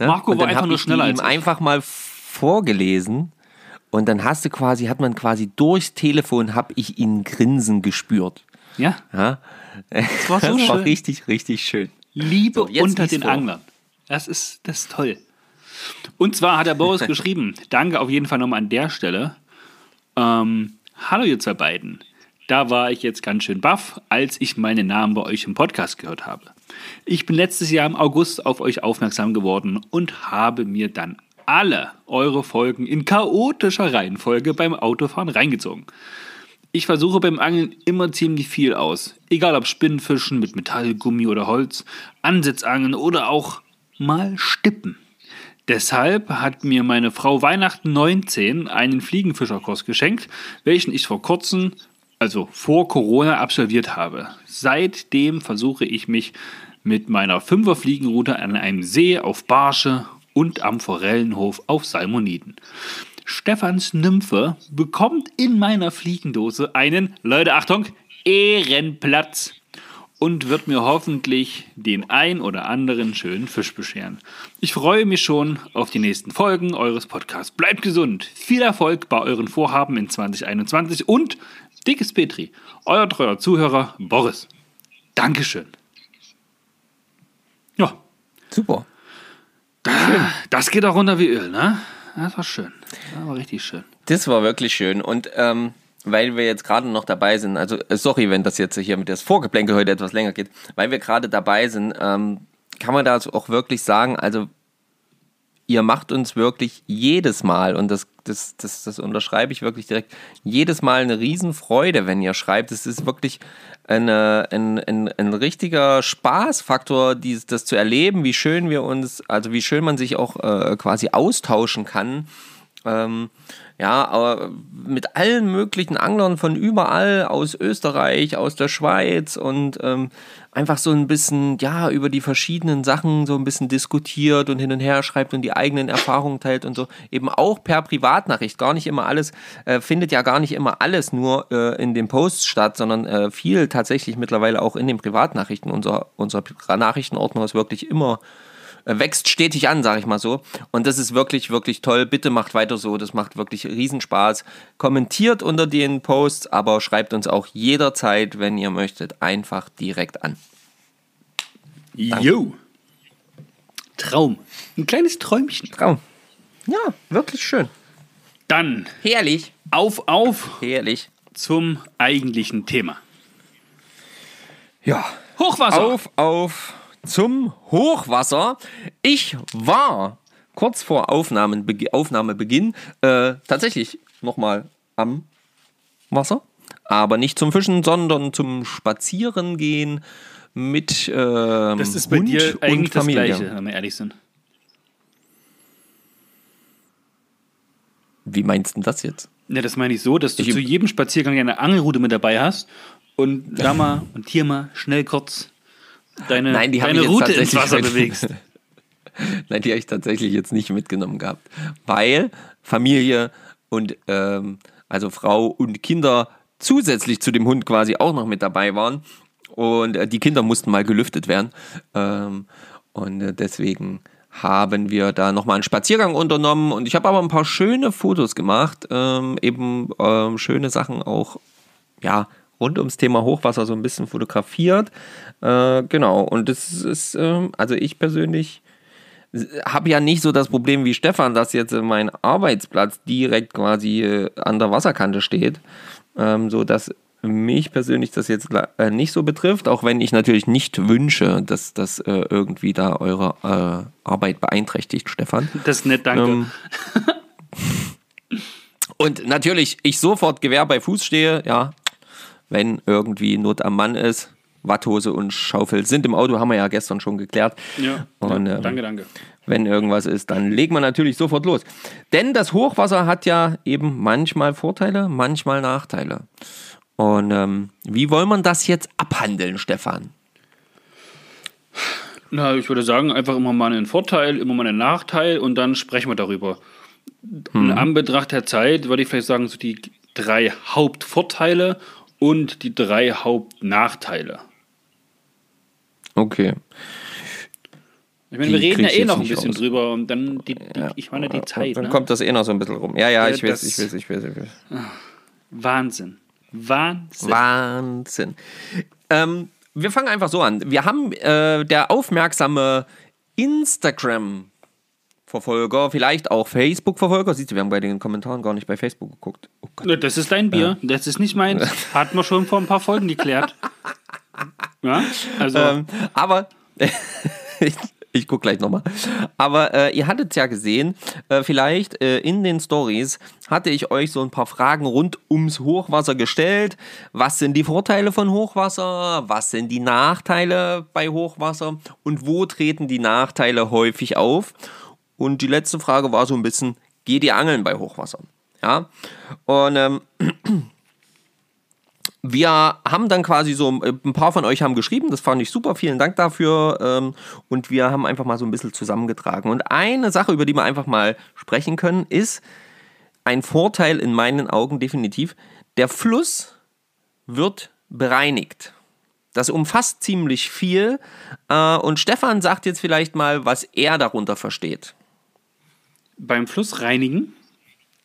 Ne? Marco und war einfach nur schneller als ihm ich. einfach mal vorgelesen und dann hast du quasi, hat man quasi durchs Telefon, habe ich ihn grinsen gespürt. Ja? Ja? Das war so das war schön. richtig, richtig schön. Liebe So, unter den vor. Anglern. Das ist, das ist toll. Und zwar hat der Boris geschrieben, danke auf jeden Fall nochmal an der Stelle. Ähm, Hallo ihr zwei beiden. Da war ich jetzt ganz schön baff, als ich meinen Namen bei euch im Podcast gehört habe. Ich bin letztes Jahr im August auf euch aufmerksam geworden und habe mir dann alle eure Folgen in chaotischer Reihenfolge beim Autofahren reingezogen. Ich versuche beim Angeln immer ziemlich viel aus. Egal ob Spinnfischen mit Metall, Gummi oder Holz, Ansitzangeln oder auch mal Stippen. Deshalb hat mir meine Frau Weihnachten 19 einen Fliegenfischerkurs geschenkt, welchen ich vor kurzem, also vor Corona, absolviert habe. Seitdem versuche ich mich mit meiner Fünferfliegenroute an einem See auf Barsche und am Forellenhof auf Salmoniden. Stefans Nymphe bekommt in meiner Fliegendose einen, Leute, Achtung, Ehrenplatz und wird mir hoffentlich den ein oder anderen schönen Fisch bescheren. Ich freue mich schon auf die nächsten Folgen eures Podcasts. Bleibt gesund, viel Erfolg bei euren Vorhaben in 2021 und dickes Petri, euer treuer Zuhörer Boris. Dankeschön. Ja, Super. das geht auch runter wie Öl, ne? Das war schön. Das war richtig schön. Das war wirklich schön. Und ähm, weil wir jetzt gerade noch dabei sind, also äh, sorry, wenn das jetzt hier mit das Vorgeplänkel heute etwas länger geht, weil wir gerade dabei sind, ähm, kann man da auch wirklich sagen, also ihr macht uns wirklich jedes Mal, und das, das, das, das unterschreibe ich wirklich direkt, jedes Mal eine Riesenfreude, wenn ihr schreibt. Es ist wirklich eine, ein, ein, ein richtiger Spaßfaktor, dies, das zu erleben, wie schön wir uns, also wie schön man sich auch äh, quasi austauschen kann. Ähm, ja, aber mit allen möglichen Anglern von überall, aus Österreich, aus der Schweiz und ähm, einfach so ein bisschen, ja, über die verschiedenen Sachen so ein bisschen diskutiert und hin und her schreibt und die eigenen Erfahrungen teilt und so. Eben auch per Privatnachricht. Gar nicht immer alles, äh, findet ja gar nicht immer alles nur äh, in den Posts statt, sondern äh, viel tatsächlich mittlerweile auch in den Privatnachrichten. Unser, unser Nachrichtenordner ist wirklich immer wächst stetig an, sage ich mal so. Und das ist wirklich, wirklich toll. Bitte macht weiter so. Das macht wirklich Riesenspaß. Kommentiert unter den Posts, aber schreibt uns auch jederzeit, wenn ihr möchtet, einfach direkt an. Jo. Traum. Ein kleines Träumchen. Traum. Ja, wirklich schön. Dann Herrlich. auf, auf Herrlich. zum eigentlichen Thema. Ja. Hochwasser. Auf, auf zum Hochwasser. Ich war kurz vor Aufnahmenbeg Aufnahmebeginn äh, tatsächlich nochmal am Wasser. Aber nicht zum Fischen, sondern zum Spazierengehen mit ähm, Das ist bei Hund dir und eigentlich das Familie. Gleiche, wenn wir ehrlich sind. Wie meinst du das jetzt? Ja, das meine ich so, dass du Ich- zu jedem Spaziergang eine Angelrute mit dabei hast und da mal und hier mal schnell kurz deine, Nein, die habe deine Route ins tatsächlich Wasser bewegst. Nein, die habe ich tatsächlich jetzt nicht mitgenommen gehabt, weil Familie und ähm, also Frau und Kinder zusätzlich zu dem Hund quasi auch noch mit dabei waren. Und äh, die Kinder mussten mal gelüftet werden. Ähm, und äh, deswegen haben wir da nochmal einen Spaziergang unternommen. Und ich habe aber ein paar schöne Fotos gemacht, ähm, eben ähm, schöne Sachen auch ja, rund ums Thema Hochwasser so ein bisschen fotografiert. Äh, genau, und das ist, ähm, also ich persönlich habe ja nicht so das Problem wie Stefan, dass jetzt mein Arbeitsplatz direkt quasi äh, an der Wasserkante steht, ähm, so dass mich persönlich das jetzt äh, nicht so betrifft, auch wenn ich natürlich nicht wünsche, dass das äh, irgendwie da eure äh, Arbeit beeinträchtigt, Stefan. Das ist nett, danke. Ähm, Und natürlich, ich sofort Gewehr bei Fuß stehe, ja, wenn irgendwie Not am Mann ist. Watthose und Schaufel sind im Auto, haben wir ja gestern schon geklärt. ja, Und, ja, ähm, danke, danke. Wenn irgendwas ist, dann legt man natürlich sofort los. Denn das Hochwasser hat ja eben manchmal Vorteile, manchmal Nachteile. Und ähm, wie soll man das jetzt abhandeln, Stefan? Na, ich würde sagen, einfach immer mal einen Vorteil, immer mal einen Nachteil und dann sprechen wir darüber. In Anbetracht der Zeit würde ich vielleicht sagen, so die drei Hauptvorteile und die drei Hauptnachteile. Okay. Ich meine, Die wir reden ja eh noch ein bisschen raus. drüber und dann, die, die, ich meine, die Zeit. Dann Ne? kommt das eh noch so ein bisschen rum. Ja, ja, Ja, ich weiß, das- ich weiß, ich weiß, ich weiß. Wahnsinn. Wahnsinn. Wahnsinn. Ähm, wir fangen einfach so an. Wir haben äh, der aufmerksame Instagram-Verfolger, vielleicht auch Facebook-Verfolger, siehst du, wir haben bei den Kommentaren gar nicht bei Facebook geguckt. Oh Das ist dein Bier, das ist nicht meins. Hatten wir schon vor ein paar Folgen geklärt. Ja, also Ähm, aber ich, ich gucke gleich nochmal. Aber äh, ihr hattet ja gesehen, äh, vielleicht äh, in den Stories hatte ich euch so ein paar Fragen rund ums Hochwasser gestellt. Was sind die Vorteile von Hochwasser? Was sind die Nachteile bei Hochwasser? Und wo treten die Nachteile häufig auf? Und die letzte Frage war so ein bisschen, geht ihr angeln bei Hochwasser? Ja. Und ähm, wir haben dann quasi so, äh, ein paar von euch haben geschrieben, das fand ich super, vielen Dank dafür. Ähm, und wir haben einfach mal so ein bisschen zusammengetragen. Und eine Sache, über die wir einfach mal sprechen können, ist ein Vorteil in meinen Augen definitiv. Der Fluss wird bereinigt. Das umfasst ziemlich viel. Äh, und Stefan sagt jetzt vielleicht mal, was er darunter versteht. Beim Fluss reinigen.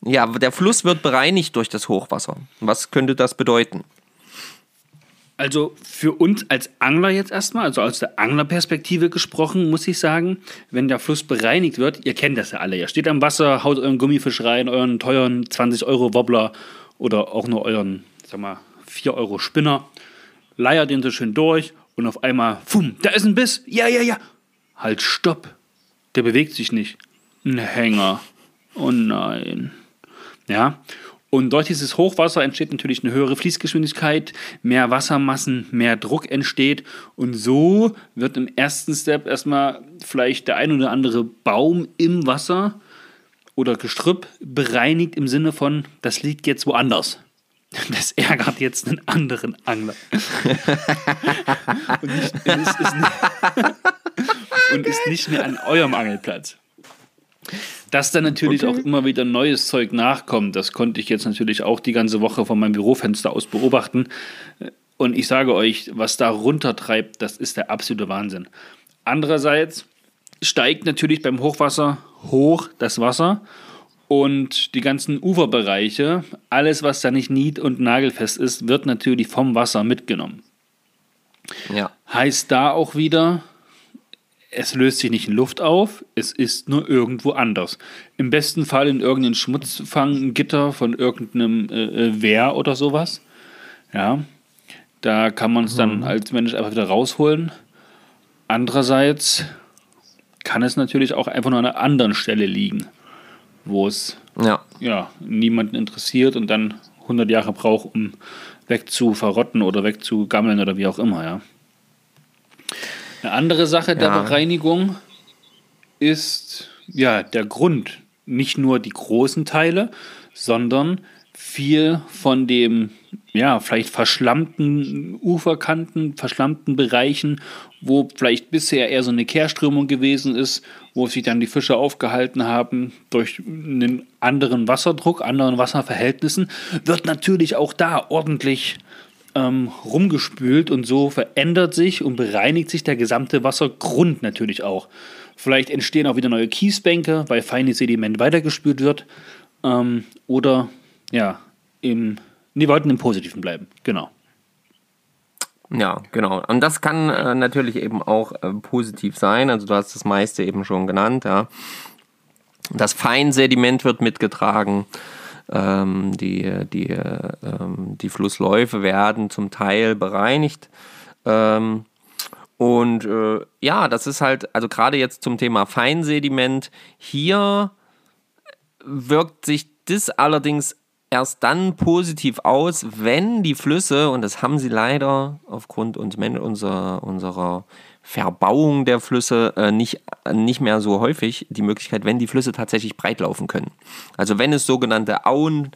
Ja, der Fluss wird bereinigt durch das Hochwasser. Was könnte das bedeuten? Also für uns als Angler jetzt erstmal, also aus der Anglerperspektive gesprochen, muss ich sagen, wenn der Fluss bereinigt wird, ihr kennt das ja alle, ihr steht am Wasser, haut euren Gummifisch rein, euren teuren 20 Euro Wobbler oder auch nur euren, sag mal, 4 Euro Spinner, leiert den so schön durch und auf einmal, fum, da ist ein Biss, ja, ja, ja, halt, stopp, der bewegt sich nicht, ein Hänger, oh nein, ja, und durch dieses Hochwasser entsteht natürlich eine höhere Fließgeschwindigkeit, mehr Wassermassen, mehr Druck entsteht. Und so wird im ersten Step erstmal vielleicht der ein oder andere Baum im Wasser oder Gestrüpp bereinigt im Sinne von, das liegt jetzt woanders. Das ärgert jetzt einen anderen Angler. und, nicht, ist, ist nicht, und ist nicht mehr an eurem Angelplatz. Dass dann natürlich okay. auch immer wieder neues Zeug nachkommt, das konnte ich jetzt natürlich auch die ganze Woche von meinem Bürofenster aus beobachten. Und ich sage euch, was da runtertreibt, das ist der absolute Wahnsinn. Andererseits steigt natürlich beim Hochwasser hoch das Wasser und die ganzen Uferbereiche, alles was da nicht nied- und nagelfest ist, wird natürlich vom Wasser mitgenommen. Ja. Heißt da auch wieder, es löst sich nicht in Luft auf, es ist nur irgendwo anders. Im besten Fall in irgendeinem Schmutzfanggitter von irgendeinem äh, äh, Wehr oder sowas. Ja, da kann man es dann mhm. als Mensch einfach wieder rausholen. Andererseits kann es natürlich auch einfach nur an einer anderen Stelle liegen wo es ja. Ja, niemanden interessiert und dann 100 Jahre braucht, um wegzuverrotten oder wegzugammeln oder wie auch immer, ja. Eine andere Sache der ja. Bereinigung ist ja der Grund. Nicht nur die großen Teile, sondern viel von dem, ja, vielleicht verschlammten Uferkanten, verschlammten Bereichen, wo vielleicht bisher eher so eine Kehrströmung gewesen ist, wo sich dann die Fische aufgehalten haben durch einen anderen Wasserdruck, anderen Wasserverhältnissen, wird natürlich auch da ordentlich ähm, rumgespült und so verändert sich und bereinigt sich der gesamte Wassergrund natürlich auch. Vielleicht entstehen auch wieder neue Kiesbänke, weil feines Sediment weitergespült wird. Ähm, oder ja, im, nee, wir wollten im Positiven bleiben, genau. Ja, genau. Und das kann äh, natürlich eben auch äh, positiv sein. Also du hast das meiste eben schon genannt, ja. Das Feinsediment wird mitgetragen. Ähm, die, die, äh, die Flussläufe werden zum Teil bereinigt. Ähm, und äh, ja, das ist halt, also gerade jetzt zum Thema Feinsediment, hier wirkt sich das allerdings erst dann positiv aus, wenn die Flüsse, und das haben sie leider aufgrund unserer, unserer Verbauung der Flüsse äh, nicht, nicht mehr so häufig, die Möglichkeit, wenn die Flüsse tatsächlich breit laufen können. Also wenn es sogenannte Auen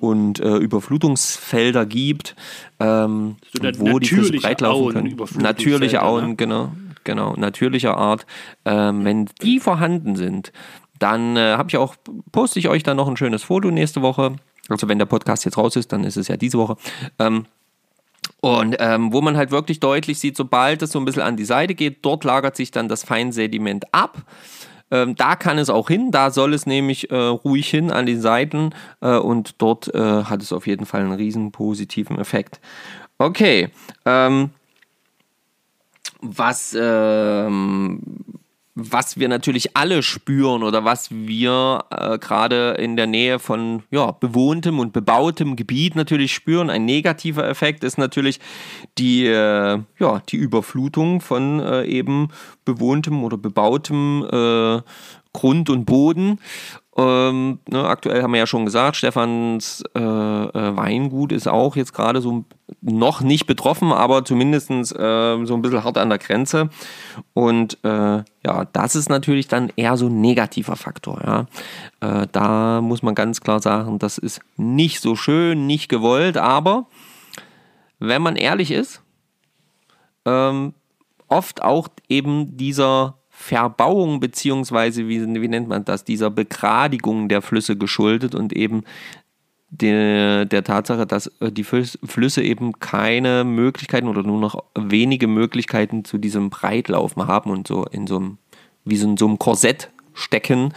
und äh, Überflutungsfelder gibt, ähm, so wo die Flüsse breit laufen können. Natürliche Auen, ne? genau, genau, natürlicher Art. Ähm, wenn die vorhanden sind, dann äh, habe ich auch, poste ich euch dann noch ein schönes Foto nächste Woche also wenn der Podcast jetzt raus ist, dann ist es ja diese Woche. Ähm, und ähm, wo man halt wirklich deutlich sieht, sobald es so ein bisschen an die Seite geht, dort lagert sich dann das Feinsediment ab. Ähm, da kann es auch hin, da soll es nämlich äh, ruhig hin an den Seiten äh, und dort äh, hat es auf jeden Fall einen riesen positiven Effekt. Okay, ähm, was ähm, was wir natürlich alle spüren oder was wir äh, gerade in der Nähe von ja, bewohntem und bebautem Gebiet natürlich spüren. Ein negativer Effekt ist natürlich die, äh, ja, die Überflutung von äh, eben bewohntem oder bebautem äh, Grund und Boden. Ähm, ne, aktuell haben wir ja schon gesagt, Stefans äh, äh, Weingut ist auch jetzt gerade so noch nicht betroffen, aber zumindest äh, so ein bisschen hart an der Grenze. Und äh, ja, das ist natürlich dann eher so ein negativer Faktor. Ja. Äh, da muss man ganz klar sagen, das ist nicht so schön, nicht gewollt, aber wenn man ehrlich ist, ähm, oft auch eben dieser Verbauung beziehungsweise wie, wie nennt man das, dieser Begradigung der Flüsse geschuldet und eben der, der Tatsache, dass äh, die Flüsse eben keine Möglichkeiten oder nur noch wenige Möglichkeiten zu diesem Breitlaufen haben und so in so einem, wie so in so einem Korsett stecken.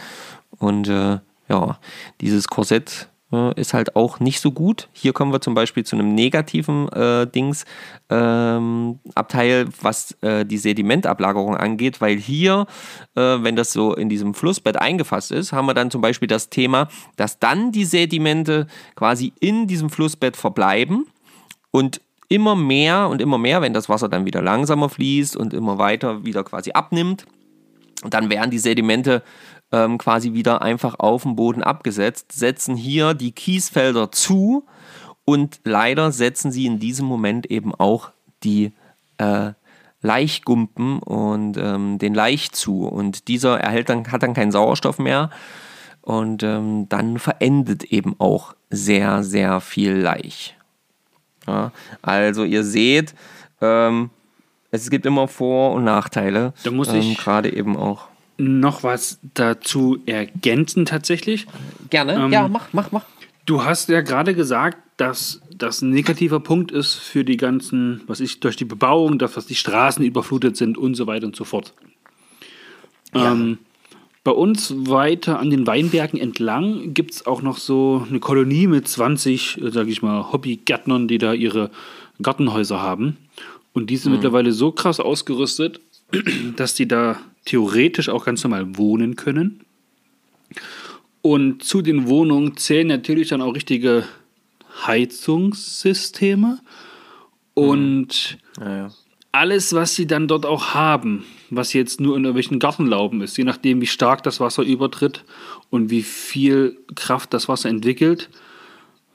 Und äh, ja, dieses Korsett ist halt auch nicht so gut. Hier kommen wir zum Beispiel zu einem negativen äh, Dings ähm, Abteil, was äh, die Sedimentablagerung angeht, weil hier, äh, wenn das so in diesem Flussbett eingefasst ist, haben wir dann zum Beispiel das Thema, dass dann die Sedimente quasi in diesem Flussbett verbleiben und immer mehr und immer mehr, wenn das Wasser dann wieder langsamer fließt und immer weiter wieder quasi abnimmt, dann werden die Sedimente ähm, quasi wieder einfach auf den Boden abgesetzt, setzen hier die Kiesfelder zu und leider setzen sie in diesem Moment eben auch die äh, Laichgumpen und ähm, den Laich zu. Und dieser erhält dann, hat dann keinen Sauerstoff mehr. und ähm, dann verendet eben auch sehr, sehr viel Laich. Ja, also ihr seht, ähm, es gibt immer Vor- und Nachteile. Da muss ich- ähm, gerade eben auch. Noch was dazu ergänzen tatsächlich. Gerne, Ähm, ja, mach, mach, mach. Du hast ja gerade gesagt, dass das ein negativer Punkt ist für die ganzen, was ich, durch die Bebauung, dass was die Straßen überflutet sind und so weiter und so fort. Ähm, bei uns weiter an den Weinbergen entlang gibt es auch noch so eine Kolonie mit 20, sage ich mal, Hobbygärtnern, die da ihre Gartenhäuser haben. Und die sind mittlerweile so krass ausgerüstet, dass die da theoretisch auch ganz normal wohnen können. Und zu den Wohnungen zählen natürlich dann auch richtige Heizungssysteme. Und Ja, ja. alles, was sie dann dort auch haben, was jetzt nur in irgendwelchen Gartenlauben ist, je nachdem, wie stark das Wasser übertritt und wie viel Kraft das Wasser entwickelt,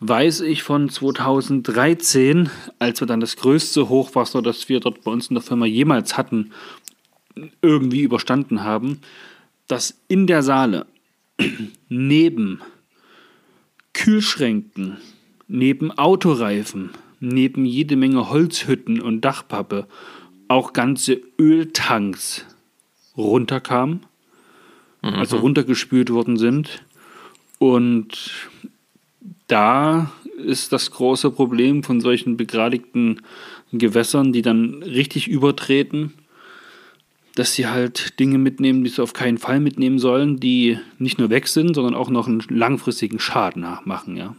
weiß ich von 2013, als wir dann das größte Hochwasser, das wir dort bei uns in der Firma jemals hatten, irgendwie überstanden haben, dass in der Saale neben Kühlschränken, neben Autoreifen, neben jede Menge Holzhütten und Dachpappe auch ganze Öltanks runterkamen, also runtergespült worden sind. Und da ist das große Problem von solchen begradigten Gewässern, die dann richtig übertreten, dass sie halt Dinge mitnehmen, die sie auf keinen Fall mitnehmen sollen, die nicht nur weg sind, sondern auch noch einen langfristigen Schaden nachmachen, ja.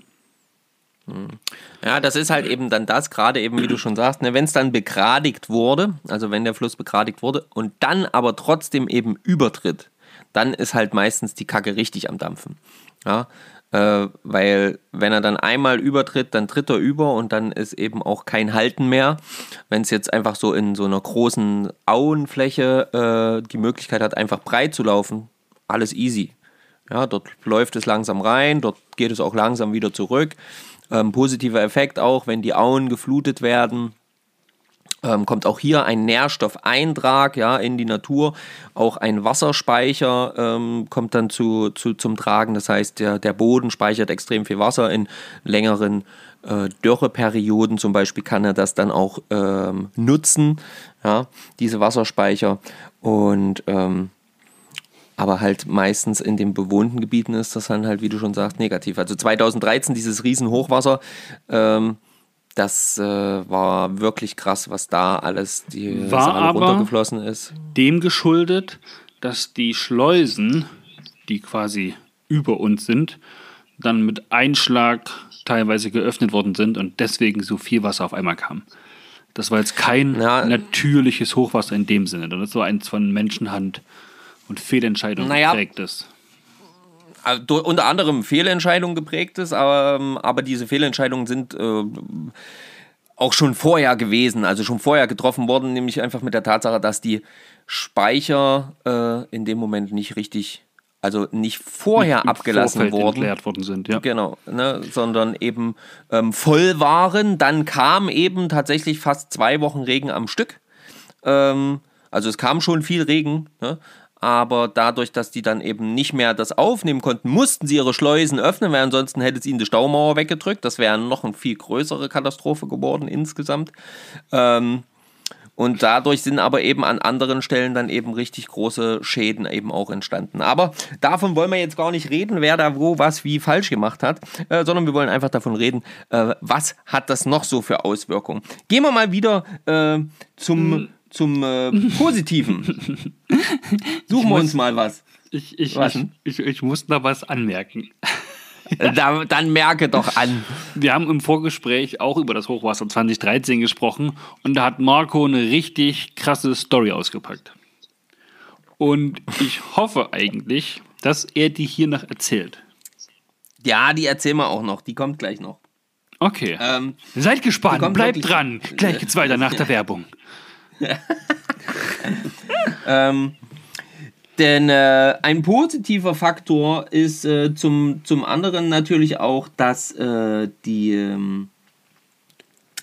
Ja, das ist halt eben dann das, gerade eben, wie du schon sagst, ne, wenn es dann begradigt wurde, also wenn der Fluss begradigt wurde und dann aber trotzdem eben übertritt, dann ist halt meistens die Kacke richtig am Dampfen. Ja, äh, weil wenn er dann einmal übertritt, dann tritt er über und dann ist eben auch kein Halten mehr. Wenn es jetzt einfach so in so einer großen Auenfläche äh, die Möglichkeit hat, einfach breit zu laufen, alles easy. Ja, dort läuft es langsam rein, dort geht es auch langsam wieder zurück. Ähm, positiver Effekt auch, wenn die Auen geflutet werden, ähm, kommt auch hier ein Nährstoffeintrag ja, in die Natur. Auch ein Wasserspeicher ähm, kommt dann zu, zu, zum Tragen. Das heißt, der, der Boden speichert extrem viel Wasser. In längeren äh, Dürreperioden zum Beispiel kann er das dann auch ähm, nutzen, ja, diese Wasserspeicher. Und ähm, aber halt meistens in den bewohnten Gebieten ist das dann halt, wie du schon sagst, negativ. Also 2013 dieses Riesenhochwasser, ähm, das äh, war wirklich krass, was da alles die War Saale runtergeflossen ist. Dem geschuldet, dass die Schleusen, die quasi über uns sind, dann mit Einschlag teilweise geöffnet worden sind und deswegen so viel Wasser auf einmal kam. Das war jetzt kein Ja. natürliches Hochwasser in dem Sinne. Das war eins von Menschenhand und Fehlentscheidung Naja. geprägtes. Also, unter anderem Fehlentscheidungen geprägt ist, aber, ähm, aber diese Fehlentscheidungen sind äh, auch schon vorher gewesen, also schon vorher getroffen worden, nämlich einfach mit der Tatsache, dass die Speicher äh, in dem Moment nicht richtig, also nicht vorher Im abgelassen Vorfeld wurden. entleert worden sind. Ja. Genau, ne, sondern eben ähm, voll waren. Dann kam eben tatsächlich fast zwei Wochen Regen am Stück. Ähm, also es kam schon viel Regen, ne? Aber dadurch, dass die dann eben nicht mehr das aufnehmen konnten, mussten sie ihre Schleusen öffnen, weil ansonsten hätte es ihnen die Staumauer weggedrückt. Das wäre noch eine viel größere Katastrophe geworden insgesamt. Ähm, und dadurch sind aber eben an anderen Stellen dann eben richtig große Schäden eben auch entstanden. Aber davon wollen wir jetzt gar nicht reden, wer da wo was wie falsch gemacht hat, äh, sondern wir wollen einfach davon reden, äh, was hat das noch so für Auswirkungen. Gehen wir mal wieder äh, zum, zum äh, Positiven. Suchen wir uns mal was. Ich, ich, Was ich, ich, ich muss da was anmerken. Äh, Da, dann merke doch an. Wir haben im Vorgespräch auch über das Hochwasser 2013 gesprochen und da hat Marco eine richtig krasse Story ausgepackt. Und ich hoffe eigentlich, dass er die hier noch erzählt. Ja, die erzählen wir auch noch. Die kommt gleich noch. Okay. Ähm, Seid gespannt, bleibt wirklich- dran. Gleich geht's weiter nach der Werbung. Ähm, denn äh, ein positiver Faktor ist äh, zum, zum anderen natürlich auch, dass äh, die, ähm,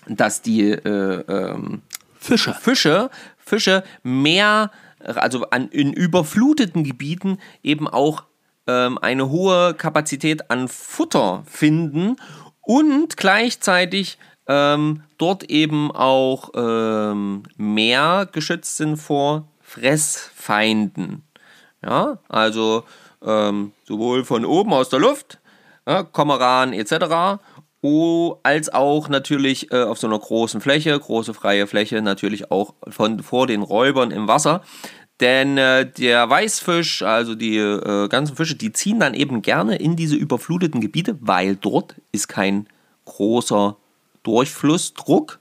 dass die äh, ähm, Fischer. Fische, Fische mehr, also an, in überfluteten Gebieten eben auch ähm, eine hohe Kapazität an Futter finden und gleichzeitig ähm, dort eben auch ähm, mehr geschützt sind vor Fressfeinden. Ja, also ähm, sowohl von oben aus der Luft, ja, Komoran etc., als auch natürlich äh, auf so einer großen Fläche, große freie Fläche, natürlich auch von vor den Räubern im Wasser. Denn äh, der Weißfisch, also die äh, ganzen Fische, die ziehen dann eben gerne in diese überfluteten Gebiete, weil dort ist kein großer Durchflussdruck.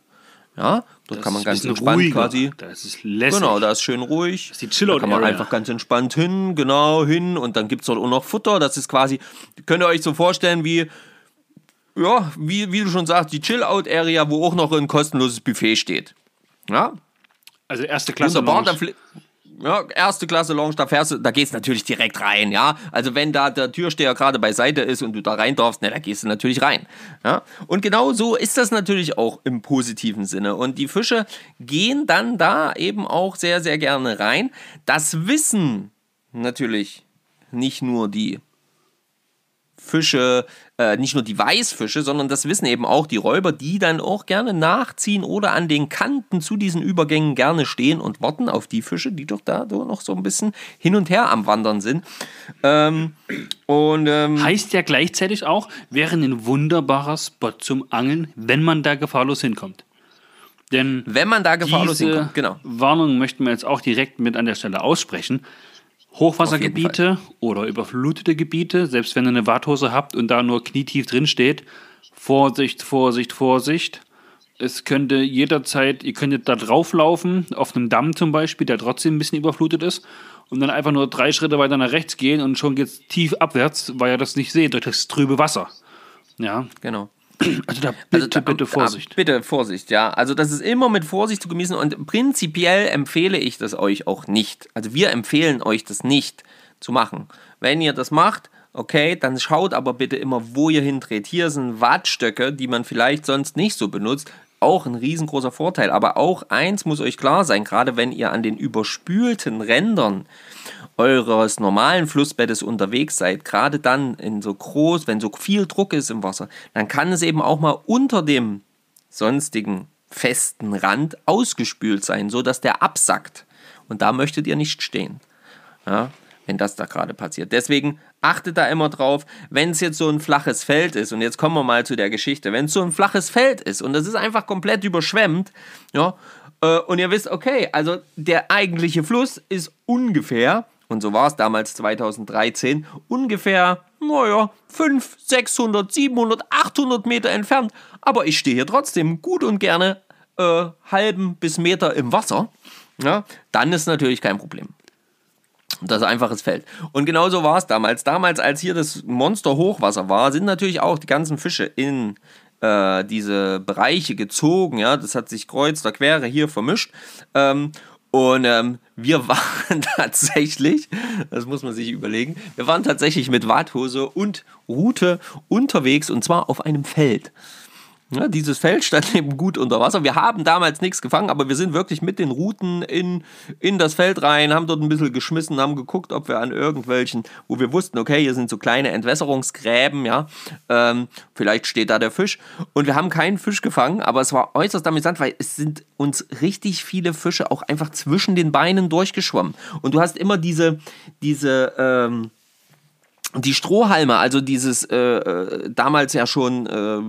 Ja, dort Das kann man ganz entspannt ruhiger. quasi. Das ist lässig. Genau, da ist schön ruhig. ist die da Chillout kann man Area. einfach ganz entspannt hin, genau hin. Und dann gibt es dort auch noch Futter. Das ist quasi, könnt ihr euch so vorstellen, wie, ja, wie, wie du schon sagst, die Chill-Out-Area, wo auch noch ein kostenloses Buffet steht. Ja, Also erste Klasse. Wunderbar, da ja, erste Klasse Lounge, da fährst du, da gehst du natürlich direkt rein, ja. Also wenn da der Türsteher gerade beiseite ist und du da rein darfst, ne, da gehst du natürlich rein. Ja. Und genau so ist das natürlich auch im positiven Sinne. Und die Fische gehen dann da eben auch sehr, sehr gerne rein. Das wissen natürlich nicht nur die Fische, äh, nicht nur die Weißfische, sondern das wissen eben auch die Räuber, die dann auch gerne nachziehen oder an den Kanten zu diesen Übergängen gerne stehen und warten auf die Fische, die doch da so noch so ein bisschen hin und her am Wandern sind. Ähm, und ähm, Heißt ja gleichzeitig auch, wäre ein wunderbarer Spot zum Angeln, wenn man da gefahrlos hinkommt. Denn wenn man da gefahrlos hinkommt, genau. Warnung möchten wir jetzt auch direkt mit an der Stelle aussprechen. Hochwassergebiete oder überflutete Gebiete, selbst wenn ihr eine Warthose habt und da nur knietief drin steht, Vorsicht, Vorsicht, Vorsicht. Es könnte jederzeit, ihr könntet da drauflaufen, auf einem Damm zum Beispiel, der trotzdem ein bisschen überflutet ist, und dann einfach nur drei Schritte weiter nach rechts gehen und schon geht's tief abwärts, weil ihr das nicht seht durch das trübe Wasser. Ja, Genau. Also da bitte, Also da- bitte ah, Vorsicht. Bitte Vorsicht, ja. Also das ist immer mit Vorsicht zu genießen und prinzipiell empfehle ich das euch auch nicht. Also wir empfehlen euch das nicht zu machen. Wenn ihr das macht, okay, dann schaut aber bitte immer, wo ihr hindreht. Hier sind Wattstöcke, die man vielleicht sonst nicht so benutzt. Auch ein riesengroßer Vorteil. Aber auch eins muss euch klar sein, gerade wenn ihr an den überspülten Rändern eures normalen Flussbettes unterwegs seid, gerade dann in so groß, wenn so viel Druck ist im Wasser, dann kann es eben auch mal unter dem sonstigen festen Rand ausgespült sein, so dass der absackt. Und da möchtet ihr nicht stehen. Ja, wenn das da gerade passiert. Deswegen achtet da immer drauf, wenn es jetzt so ein flaches Feld ist, und jetzt kommen wir mal zu der Geschichte, wenn es so ein flaches Feld ist und das ist einfach komplett überschwemmt, ja, äh, und ihr wisst, okay, also der eigentliche Fluss ist ungefähr, und so war es damals 2013, ungefähr, naja, 500, 600, 700, 800 Meter entfernt, aber ich stehe hier trotzdem gut und gerne äh, halben bis Meter im Wasser, ja, dann ist natürlich kein Problem. Das ist einfaches Feld. Und genauso war es damals. Damals, als hier das Monster Hochwasser war, sind natürlich auch die ganzen Fische in äh, diese Bereiche gezogen. Ja, das hat sich kreuz oder quere hier vermischt. Ähm, und ähm, wir waren tatsächlich, das muss man sich überlegen, wir waren tatsächlich mit Warthose und Route unterwegs und zwar auf einem Feld. Ja, dieses Feld stand eben gut unter Wasser. Wir haben damals nichts gefangen, aber wir sind wirklich mit den Routen in, in das Feld rein, haben dort ein bisschen geschmissen, haben geguckt, ob wir an irgendwelchen, wo wir wussten, okay, hier sind so kleine Entwässerungsgräben, ja, ähm, vielleicht steht da der Fisch. Und wir haben keinen Fisch gefangen, aber es war äußerst amüsant, weil es sind uns richtig viele Fische auch einfach zwischen den Beinen durchgeschwommen. Und du hast immer diese, diese, ähm, die Strohhalme, also dieses äh, äh, damals ja schon äh,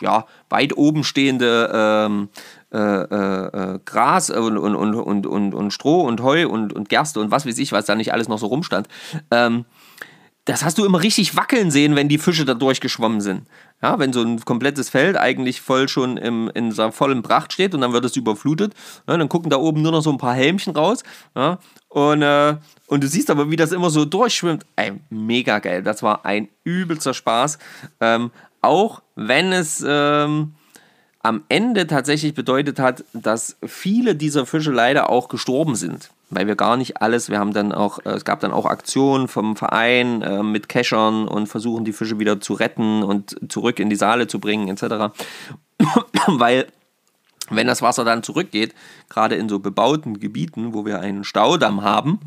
ja, weit oben stehende ähm, äh, äh, äh, Gras und, und, und, und, und, und Stroh und Heu und, und Gerste und was weiß ich, was da nicht alles noch so rumstand. Ähm, das hast du immer richtig wackeln sehen, wenn die Fische da durchgeschwommen sind. Ja, wenn so ein komplettes Feld eigentlich voll schon im, in seiner vollen Pracht steht und dann wird es überflutet, ja, dann gucken da oben nur noch so ein paar Helmchen raus. Ja, und, äh, und du siehst aber, wie das immer so durchschwimmt. Ey, mega geil. Das war ein übelster Spaß. Ähm, auch wenn es ähm, am Ende tatsächlich bedeutet hat, dass viele dieser Fische leider auch gestorben sind. Weil wir gar nicht alles, wir haben dann auch, äh, es gab dann auch Aktionen vom Verein äh, mit Keschern und versuchen die Fische wieder zu retten und zurück in die Saale zu bringen, etc. Weil wenn das Wasser dann zurückgeht, gerade in so bebauten Gebieten, wo wir einen Staudamm haben,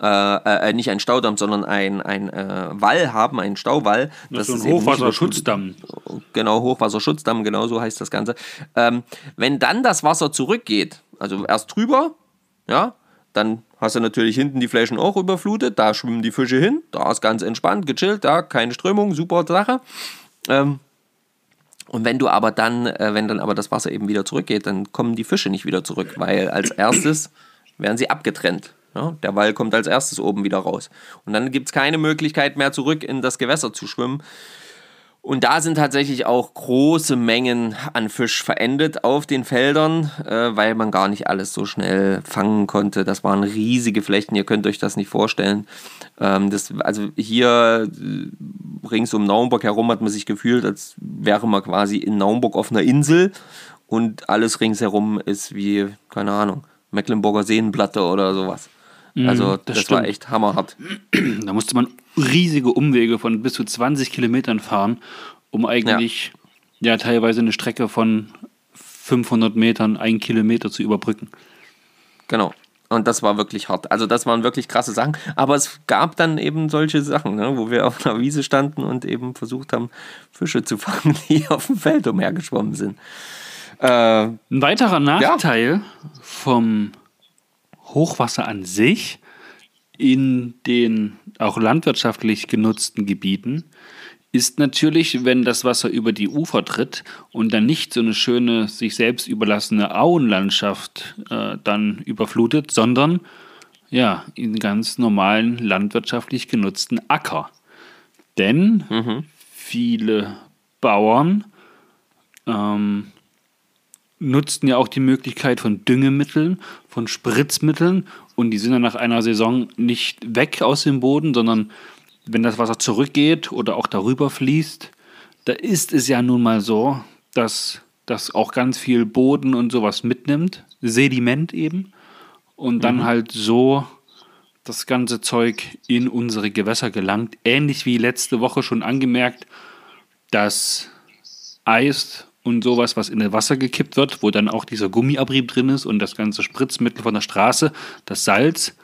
äh, äh, nicht ein Staudamm, sondern ein, ein äh, Wall haben, einen Stauwall. Das ist ist ein Hochwasserschutzdamm. genau, Hochwasserschutzdamm, genau so heißt das Ganze. Ähm, wenn dann das Wasser zurückgeht, also erst drüber, ja, dann hast du natürlich hinten die Flächen auch überflutet, da schwimmen die Fische hin, da ist ganz entspannt, gechillt, da keine Strömung, super Sache. Ähm, und wenn du aber dann, äh, wenn dann aber das Wasser eben wieder zurückgeht, dann kommen die Fische nicht wieder zurück, weil als erstes werden sie abgetrennt. Ja, der Wall kommt als erstes oben wieder raus. Und dann gibt es keine Möglichkeit mehr zurück in das Gewässer zu schwimmen. Und da sind tatsächlich auch große Mengen an Fisch verendet auf den Feldern, äh, weil man gar nicht alles so schnell fangen konnte. Das waren riesige Flächen, ihr könnt euch das nicht vorstellen. Ähm, das, also hier äh, rings um Naumburg herum hat man sich gefühlt, als wäre man quasi in Naumburg auf einer Insel und alles ringsherum ist wie, keine Ahnung, Mecklenburger Seenplatte oder sowas. Also das, das war echt hammerhart. Da musste man riesige Umwege von bis zu 20 Kilometern fahren, um eigentlich ja, teilweise eine Strecke von 500 Metern, ein Kilometer zu überbrücken. Genau. Und das war wirklich hart. Also das waren wirklich krasse Sachen. Aber es gab dann eben solche Sachen, ne, wo wir auf einer Wiese standen und eben versucht haben, Fische zu fangen, die auf dem Feld umhergeschwommen sind. Äh, Ein weiterer Nachteil vom Hochwasser an sich in den auch landwirtschaftlich genutzten Gebieten ist natürlich, wenn das Wasser über die Ufer tritt und dann nicht so eine schöne, sich selbst überlassene Auenlandschaft äh, dann überflutet, sondern ja, in ganz normalen landwirtschaftlich genutzten Acker. Denn viele Bauern ähm, nutzten ja auch die Möglichkeit von Düngemitteln, von Spritzmitteln. Und die sind dann nach einer Saison nicht weg aus dem Boden, sondern wenn das Wasser zurückgeht oder auch darüber fließt, da ist es ja nun mal so, dass das auch ganz viel Boden und sowas mitnimmt, Sediment eben, und dann halt so das ganze Zeug in unsere Gewässer gelangt. Ähnlich wie letzte Woche schon angemerkt, dass Eis und sowas, was in das Wasser gekippt wird, wo dann auch dieser Gummiabrieb drin ist und das ganze Spritzmittel von der Straße, das Salz.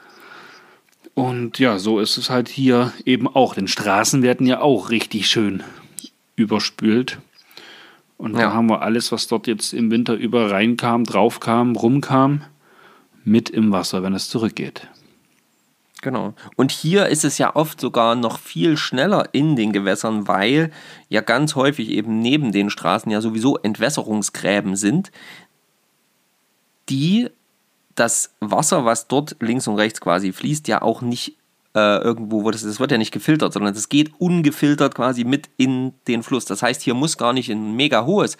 Und ja, so ist es halt hier eben auch. Denn Straßen werden ja auch richtig schön überspült. Und da Ja. haben wir alles, was dort jetzt im Winter über reinkam, draufkam, rumkam, mit im Wasser, wenn es zurückgeht. Genau. Und hier ist es ja oft sogar noch viel schneller in den Gewässern, weil ja ganz häufig eben neben den Straßen ja sowieso Entwässerungsgräben sind, die das Wasser, was dort links und rechts quasi fließt, ja auch nicht äh, irgendwo, wo das, das wird ja nicht gefiltert, sondern das geht ungefiltert quasi mit in den Fluss. Das heißt, hier muss gar nicht ein mega hohes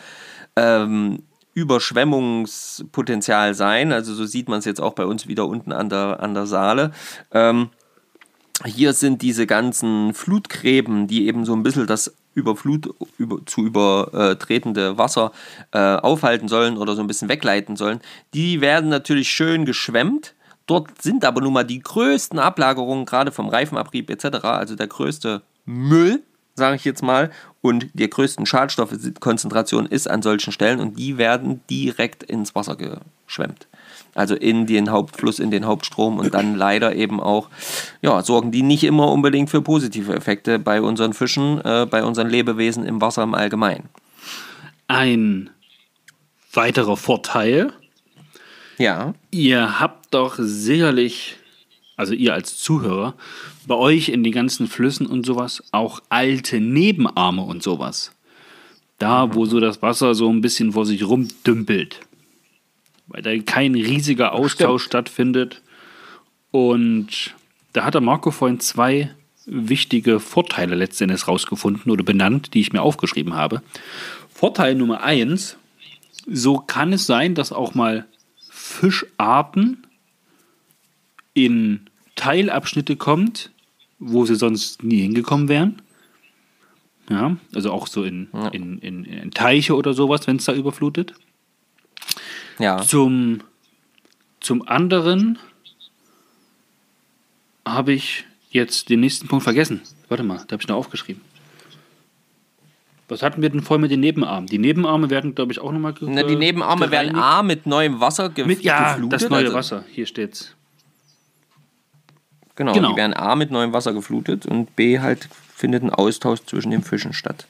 ähm, Überschwemmungspotenzial sein. Also so sieht man es jetzt auch bei uns wieder unten an der, an der Saale. Ähm, hier sind diese ganzen Flutgräben, die eben so ein bisschen das Überflut, über, zu übertretende Wasser äh, aufhalten sollen oder so ein bisschen wegleiten sollen. Die werden natürlich schön geschwemmt. Dort sind aber nun mal die größten Ablagerungen, gerade vom Reifenabrieb etc., also der größte Müll, sage ich jetzt mal, und die größten Schadstoffkonzentration ist an solchen Stellen und die werden direkt ins Wasser geschwemmt. Also in den Hauptfluss, in den Hauptstrom und dann leider eben auch, ja, sorgen die nicht immer unbedingt für positive Effekte bei unseren Fischen, äh, bei unseren Lebewesen im Wasser im Allgemeinen. Ein weiterer Vorteil, Ja, ihr habt doch sicherlich, also ihr als Zuhörer, bei euch in den ganzen Flüssen und sowas auch alte Nebenarme und sowas. Da, wo so das Wasser so ein bisschen vor sich rumdümpelt. Weil da kein riesiger Austausch stattfindet. Und da hat der Marco vorhin zwei wichtige Vorteile letztendlich rausgefunden oder benannt, die ich mir aufgeschrieben habe. Vorteil Nummer eins, so kann es sein, dass auch mal Fischarten in Teilabschnitte kommt, wo sie sonst nie hingekommen wären. Ja, also auch so in, in, in, in Teiche oder sowas, wenn es da überflutet. ja. Zum, zum anderen habe ich jetzt den nächsten Punkt vergessen. Warte mal, da habe ich noch aufgeschrieben. Was hatten wir denn vorher mit den Nebenarmen? Die Nebenarme werden, glaube ich, auch nochmal Na, die Nebenarme werden A mit neuem Wasser ge mit, Ja, geflutet. das neue also, Wasser. Hier steht's. Genau, Genau. die werden A mit neuem Wasser geflutet und B halt findet ein Austausch zwischen den Fischen statt.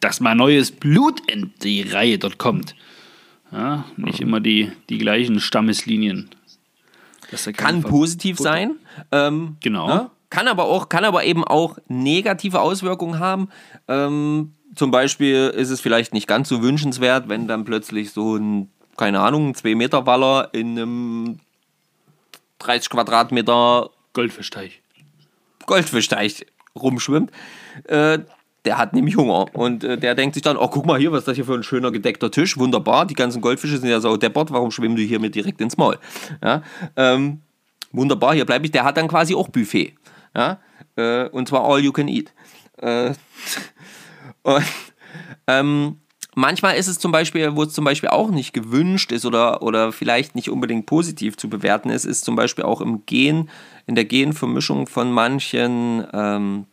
Dass mal neues Blut in die Reihe dort kommt. Ja, nicht immer die, die gleichen Stammeslinien. Dass da Kann positiv Futter- sein. Ähm, Genau. ne? Kann aber auch, kann aber eben auch negative Auswirkungen haben. Ähm, zum Beispiel ist es vielleicht nicht ganz so wünschenswert, wenn dann plötzlich so ein, keine Ahnung, ein 2-Meter-Waller in einem 30 Quadratmeter Goldfischteich. Goldfischteich rumschwimmt. Äh, der hat nämlich Hunger und äh, der denkt sich dann, oh guck mal hier, was ist das hier für ein schöner gedeckter Tisch, wunderbar, die ganzen Goldfische sind ja so deppert, warum schwimmen die hier mir direkt ins Maul? Ja, ähm, wunderbar, hier bleibe ich, der hat dann quasi auch Buffet. Ja, äh, und zwar all you can eat. Äh, und, ähm, manchmal ist es zum Beispiel, wo es zum Beispiel auch nicht gewünscht ist oder, oder vielleicht nicht unbedingt positiv zu bewerten ist, ist zum Beispiel auch im Gen, in der Genvermischung von manchen ähm,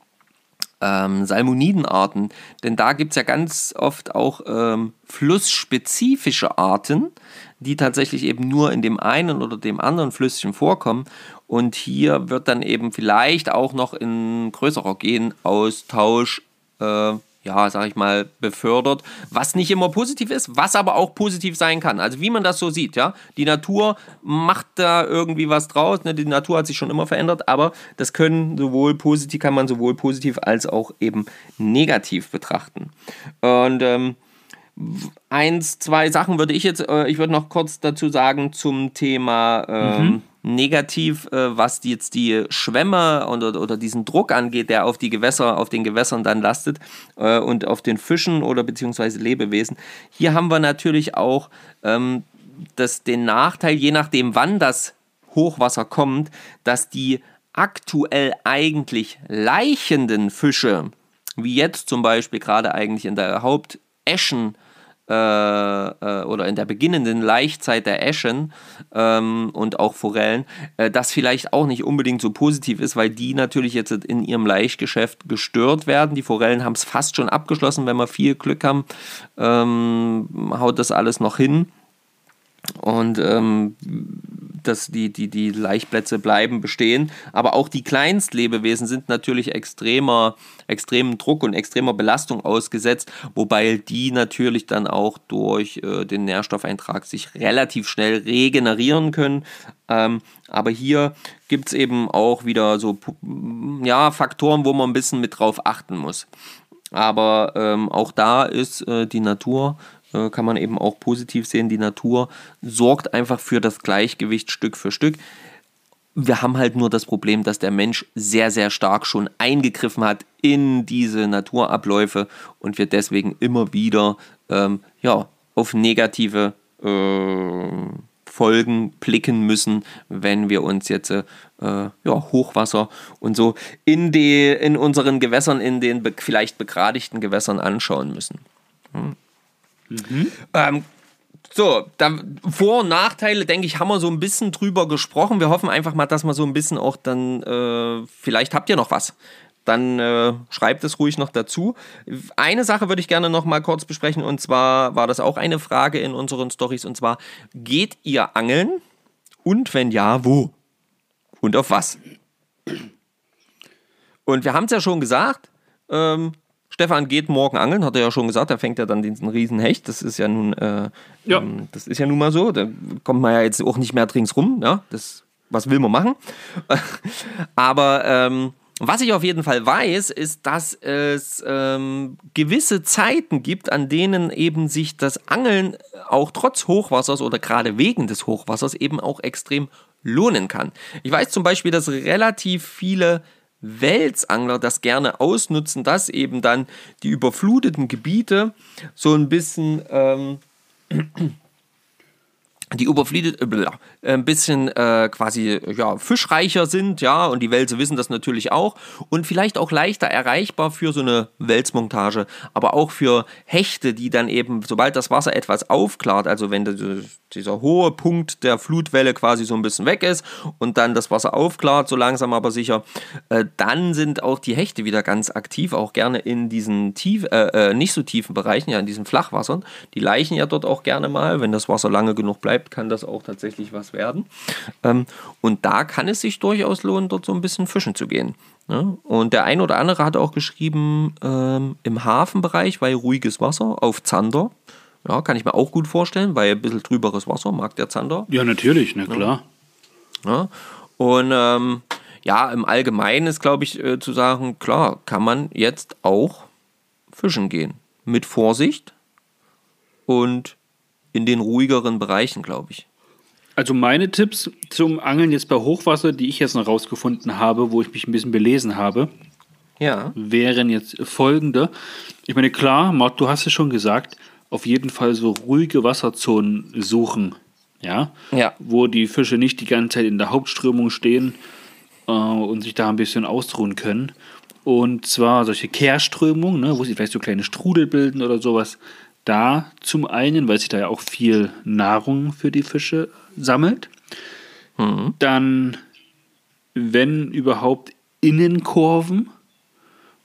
ähm, Salmonidenarten. Denn da gibt es ja ganz oft auch ähm, flussspezifische Arten, die tatsächlich eben nur in dem einen oder dem anderen Flüsschen vorkommen. Und hier wird dann eben vielleicht auch noch ein größerer Genaustausch, äh, ja, sag ich mal, befördert, was nicht immer positiv ist, was aber auch positiv sein kann. Also wie man das so sieht, ja. Die Natur macht da irgendwie was draus, ne? die Natur hat sich schon immer verändert, aber das können sowohl positiv, kann man sowohl positiv als auch eben negativ betrachten. Und ähm, eins, zwei Sachen würde ich jetzt, äh, ich würde noch kurz dazu sagen zum Thema ähm, negativ, äh, was jetzt die Schwämme oder, oder diesen Druck angeht, der auf die Gewässer, auf den Gewässern dann lastet äh, und auf den Fischen oder beziehungsweise Lebewesen. Hier haben wir natürlich auch ähm, das, den Nachteil, je nachdem wann das Hochwasser kommt, dass die aktuell eigentlich laichenden Fische, wie jetzt zum Beispiel gerade eigentlich in der Haupteschen äh, äh, oder in der beginnenden Laichzeit der Eschen ähm, und auch Forellen, äh, das vielleicht auch nicht unbedingt so positiv ist, weil die natürlich jetzt in ihrem Laichgeschäft gestört werden. Die Forellen haben es fast schon abgeschlossen, wenn wir viel Glück haben, ähm, haut das alles noch hin. Und ähm, dass die, die, die Laichplätze bleiben bestehen. Aber auch die Kleinstlebewesen sind natürlich extremer, extremen Druck und extremer Belastung ausgesetzt, wobei die natürlich dann auch durch äh, den Nährstoffeintrag sich relativ schnell regenerieren können. Ähm, aber hier gibt es eben auch wieder so ja, Faktoren, wo man ein bisschen mit drauf achten muss. Aber ähm, auch da ist äh, die Natur äh, kann man eben auch positiv sehen. Die Natur sorgt einfach für das Gleichgewicht Stück für Stück. Wir haben halt nur das Problem, dass der Mensch sehr, sehr stark schon eingegriffen hat in diese Naturabläufe und wir deswegen immer wieder ähm, ja, auf negative äh, Folgen blicken müssen, wenn wir uns jetzt äh, ja, Hochwasser und so in, die, in unseren Gewässern, in den be vielleicht begradigten Gewässern anschauen müssen. Hm. Ähm, so, dann Vor- und Nachteile, denke ich, haben wir so ein bisschen drüber gesprochen. Wir hoffen einfach mal, dass wir so ein bisschen auch dann, äh, vielleicht habt ihr noch was. Dann äh, schreibt es ruhig noch dazu. Eine Sache würde ich gerne noch mal kurz besprechen und zwar war das auch eine Frage in unseren Stories und zwar geht ihr angeln und wenn ja, wo und auf was? Und wir haben es ja schon gesagt. Ähm, Stefan geht morgen angeln, hat er ja schon gesagt, da fängt er dann diesen riesen Hecht. Das ist ja nun, äh, Ja. ähm, das ist ja nun mal so. Da kommt man ja jetzt auch nicht mehr dringend rum. Ja? Das, was will man machen? Aber ähm, was ich auf jeden Fall weiß, ist, dass es ähm, gewisse Zeiten gibt, an denen eben sich das Angeln auch trotz Hochwassers oder gerade wegen des Hochwassers eben auch extrem lohnen kann. Ich weiß zum Beispiel, dass relativ viele Welsangler das gerne ausnutzen, dass eben dann die überfluteten Gebiete so ein bisschen ähm, die überflutet äh, ein bisschen äh, quasi ja, fischreicher sind, ja, und die Wälse wissen das natürlich auch und vielleicht auch leichter erreichbar für so eine Welsmontage, aber auch für Hechte, die dann eben, sobald das Wasser etwas aufklart, also wenn dieser hohe Punkt der Flutwelle quasi so ein bisschen weg ist und dann das Wasser aufklart, so langsam aber sicher, äh, dann sind auch die Hechte wieder ganz aktiv, auch gerne in diesen tief, äh, äh, nicht so tiefen Bereichen, ja, in diesen Flachwassern. Die laichen ja dort auch gerne mal, wenn das Wasser lange genug bleibt. Bleibt, kann das auch tatsächlich was werden. Ähm, und da kann es sich durchaus lohnen, dort so ein bisschen fischen zu gehen. Ne? Und der ein oder andere hat auch geschrieben, ähm, im Hafenbereich, weil ruhiges Wasser auf Zander. Ja, kann ich mir auch gut vorstellen, weil ein bisschen trüberes Wasser mag der Zander. Ja, natürlich, na klar. Ja? Und ähm, ja, im Allgemeinen ist, glaube ich, äh, zu sagen, klar, kann man jetzt auch fischen gehen. Mit Vorsicht und in den ruhigeren Bereichen, glaube ich. Also meine Tipps zum Angeln jetzt bei Hochwasser, die ich jetzt noch rausgefunden habe, wo ich mich ein bisschen belesen habe, Ja. wären jetzt folgende. Ich meine, klar, Mart, du hast es schon gesagt, auf jeden Fall so ruhige Wasserzonen suchen. Ja? Ja. Wo die Fische nicht die ganze Zeit in der Hauptströmung stehen äh, und sich da ein bisschen ausruhen können. Und zwar solche Kehrströmungen, ne, wo sie vielleicht so kleine Strudel bilden oder sowas. Da zum einen, weil sich da ja auch viel Nahrung für die Fische sammelt. Dann, wenn überhaupt, Innenkurven.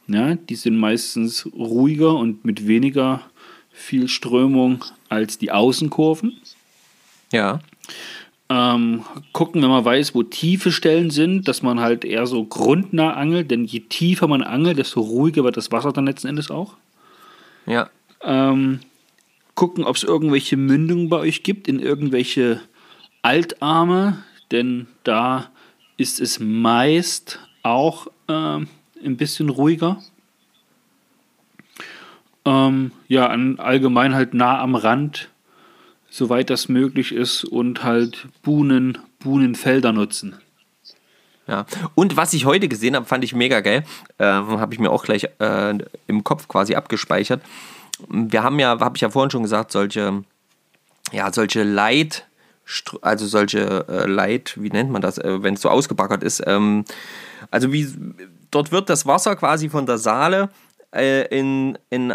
Ja, die sind meistens ruhiger und mit weniger viel Strömung als die Außenkurven. Ja. Ähm, gucken, wenn man weiß, wo tiefe Stellen sind, dass man halt eher so grundnah angelt, denn je tiefer man angelt, desto ruhiger wird das Wasser dann letzten Endes auch. Ja. Ähm, gucken, ob es irgendwelche Mündungen bei euch gibt in irgendwelche Altarme, denn da ist es meist auch ähm, ein bisschen ruhiger. Ähm, ja, allgemein halt nah am Rand, soweit das möglich ist, und halt Buhnen, Buhnenfelder nutzen. Ja. Und was ich heute gesehen habe, fand ich mega geil. Ähm, habe ich mir auch gleich äh, im Kopf quasi abgespeichert. Wir haben ja, habe ich ja vorhin schon gesagt, solche, ja, solche Leit, also solche äh, Leit, wie nennt man das, äh, wenn es so ausgebaggert ist. Ähm, also wie, dort wird das Wasser quasi von der Saale äh, in, in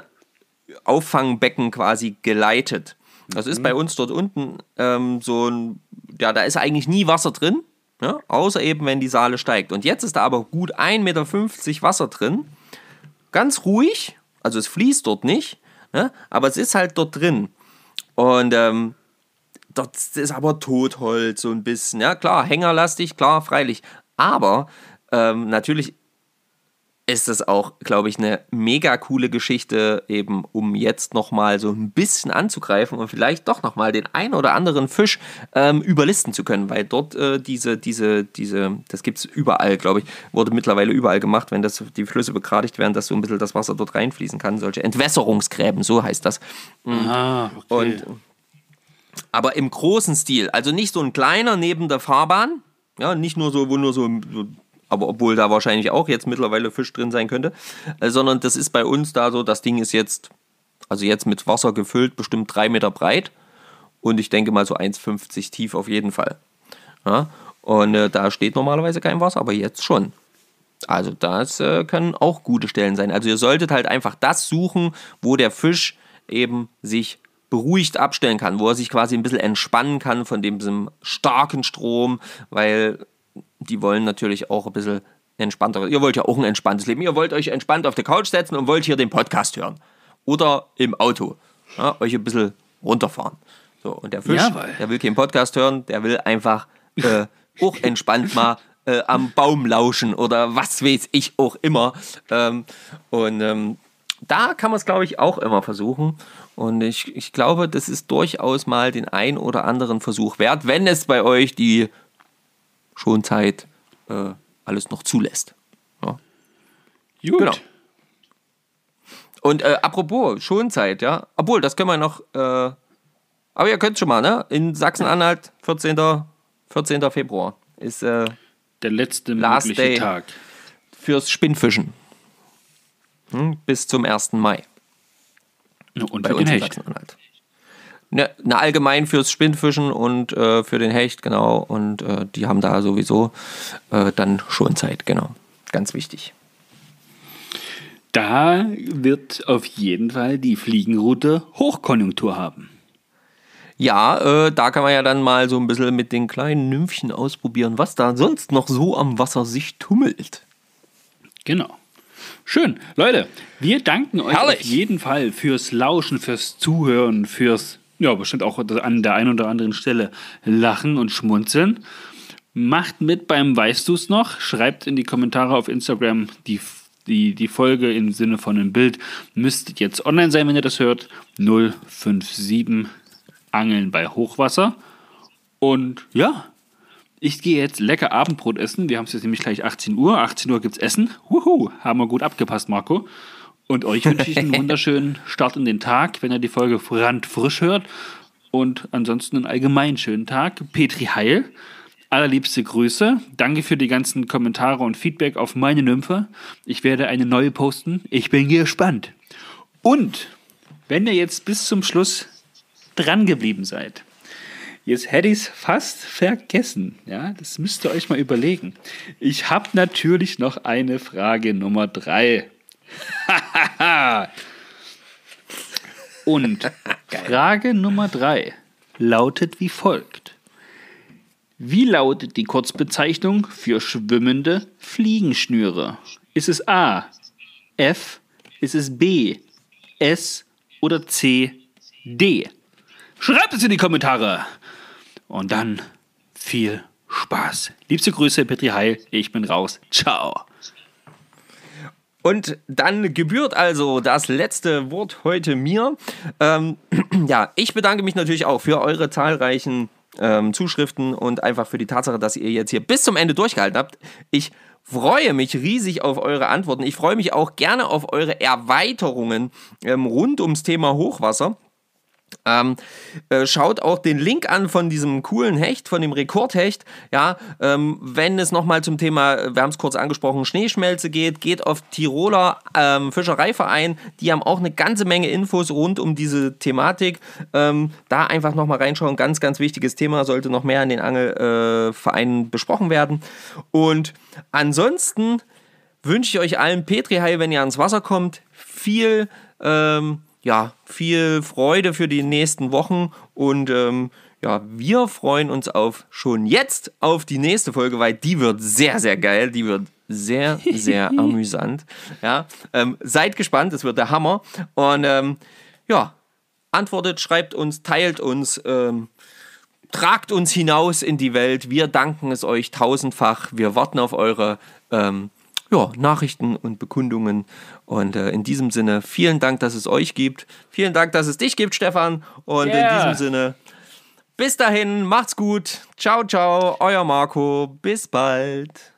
Auffangbecken quasi geleitet. Das ist bei uns dort unten ähm, so ein, ja, da ist eigentlich nie Wasser drin, ja, außer eben, wenn die Saale steigt. Und jetzt ist da aber gut 1,50 Meter Wasser drin, ganz ruhig, also es fließt dort nicht, ne, aber es ist halt dort drin. Und ähm, dort ist aber Totholz so ein bisschen, ja klar, hängerlastig, klar, freilich. Aber ähm, natürlich ist es auch, glaube ich, eine mega coole Geschichte, eben um jetzt nochmal so ein bisschen anzugreifen und vielleicht doch nochmal den einen oder anderen Fisch ähm, überlisten zu können, weil dort äh, diese, diese, diese, das gibt es überall, glaube ich, wurde mittlerweile überall gemacht, wenn das die Flüsse begradigt werden, dass so ein bisschen das Wasser dort reinfließen kann, solche Entwässerungsgräben, so heißt das. Ah, okay. Und, aber im großen Stil, also nicht so ein kleiner neben der Fahrbahn, ja, nicht nur so, wo nur so, so aber obwohl da wahrscheinlich auch jetzt mittlerweile Fisch drin sein könnte, äh, sondern das ist bei uns da so, das Ding ist jetzt, also jetzt mit Wasser gefüllt, bestimmt drei Meter breit und ich denke mal so 1,50 tief auf jeden Fall. Ja, und äh, da steht normalerweise kein Wasser, aber jetzt schon. Also das äh, können auch gute Stellen sein. Also ihr solltet halt einfach das suchen, wo der Fisch eben sich beruhigt abstellen kann, wo er sich quasi ein bisschen entspannen kann von diesem starken Strom, weil die wollen natürlich auch ein bisschen entspannter. Ihr wollt ja auch ein entspanntes Leben. Ihr wollt euch entspannt auf der Couch setzen und wollt hier den Podcast hören. Oder im Auto. Ja, euch ein bisschen runterfahren. So, und der Fisch, Jawohl. der will keinen Podcast hören, der will einfach äh, auch entspannt mal äh, am Baum lauschen oder was weiß ich auch immer. Ähm, und ähm, da kann man es, glaube ich, auch immer versuchen. Und ich, ich glaube, das ist durchaus mal den ein oder anderen Versuch wert, wenn es bei euch die Schonzeit äh, alles noch zulässt. Ja. Gut. Genau. Und äh, apropos Schonzeit, ja, obwohl, das können wir noch, äh, aber ihr könnt schon mal, ne? In Sachsen-Anhalt, 14. 14. Februar ist äh, Der letzte Last mögliche day. Tag. fürs Spinnfischen. Hm, bis zum 1. Mai Und bei uns in. Sachsen-Anhalt. Ne, ne, allgemein fürs Spinnfischen und äh, für den Hecht, genau. Und äh, die haben da sowieso äh, dann Schonzeit, genau. Ganz wichtig. Da wird auf jeden Fall die Fliegenroute Hochkonjunktur haben. Ja, äh, da kann man ja dann mal so ein bisschen mit den kleinen Nymphchen ausprobieren, was da sonst noch so am Wasser sich tummelt. Genau. Schön. Leute, wir danken euch Herrlich. auf jeden Fall fürs Lauschen, fürs Zuhören, fürs ja, bestimmt auch an der einen oder anderen Stelle lachen und schmunzeln. Macht mit beim Weißt du's noch? Schreibt in die Kommentare auf Instagram die, die, die Folge im Sinne von einem Bild. Müsste jetzt online sein, wenn ihr das hört. 057 Angeln bei Hochwasser. Und ja, ich gehe jetzt lecker Abendbrot essen. Wir haben es jetzt nämlich gleich 18 Uhr. 18 Uhr gibt's Essen. Wuhu, haben wir gut abgepasst, Marco. Und euch wünsche ich einen wunderschönen Start in den Tag, wenn ihr die Folge frisch hört. Und ansonsten einen allgemein schönen Tag. Petri Heil. Allerliebste Grüße. Danke für die ganzen Kommentare und Feedback auf meine Nymphe. Ich werde eine neue posten. Ich bin gespannt. Und wenn ihr jetzt bis zum Schluss dran geblieben seid, jetzt hätte ich es fast vergessen. Ja, das müsst ihr euch mal überlegen. Ich habe natürlich noch eine Frage Nummer drei. Und Frage Nummer drei lautet wie folgt. Wie lautet die Kurzbezeichnung für schwimmende Fliegenschnüre? Ist es A, F, ist es B, S oder C, D? Schreibt es in die Kommentare. Und dann viel Spaß. Liebste Grüße, Petri Heil. Ich bin raus. Ciao. Und dann gebührt also das letzte Wort heute mir. Ähm, ja, ich bedanke mich natürlich auch für eure zahlreichen ähm, Zuschriften und einfach für die Tatsache, dass ihr jetzt hier bis zum Ende durchgehalten habt. Ich freue mich riesig auf eure Antworten. Ich freue mich auch gerne auf eure Erweiterungen ähm, rund ums Thema Hochwasser. Ähm, äh, schaut auch den Link an von diesem coolen Hecht, von dem Rekordhecht. Ja, ähm, wenn es nochmal zum Thema, wir haben es kurz angesprochen, Schneeschmelze geht, geht auf Tiroler ähm, Fischereiverein. Die haben auch eine ganze Menge Infos rund um diese Thematik. Ähm, da einfach nochmal reinschauen. Ganz, ganz wichtiges Thema, sollte noch mehr in den Angelvereinen äh, besprochen werden. Und ansonsten wünsche ich euch allen Petri Hai, wenn ihr ans Wasser kommt, viel ähm, ja, viel Freude für die nächsten Wochen und ähm, ja, wir freuen uns auf schon jetzt auf die nächste Folge, weil die wird sehr, sehr geil. Die wird sehr, sehr amüsant. Ja, ähm, seid gespannt, es wird der Hammer. Und ähm, ja, antwortet, schreibt uns, teilt uns, ähm, tragt uns hinaus in die Welt. Wir danken es euch tausendfach. Wir warten auf eure ähm, ja, Nachrichten und Bekundungen. Und äh, in diesem Sinne, vielen Dank, dass es euch gibt. Vielen Dank, dass es dich gibt, Stefan. Und yeah. in diesem Sinne, bis dahin, macht's gut. Ciao, ciao, euer Marco. Bis bald.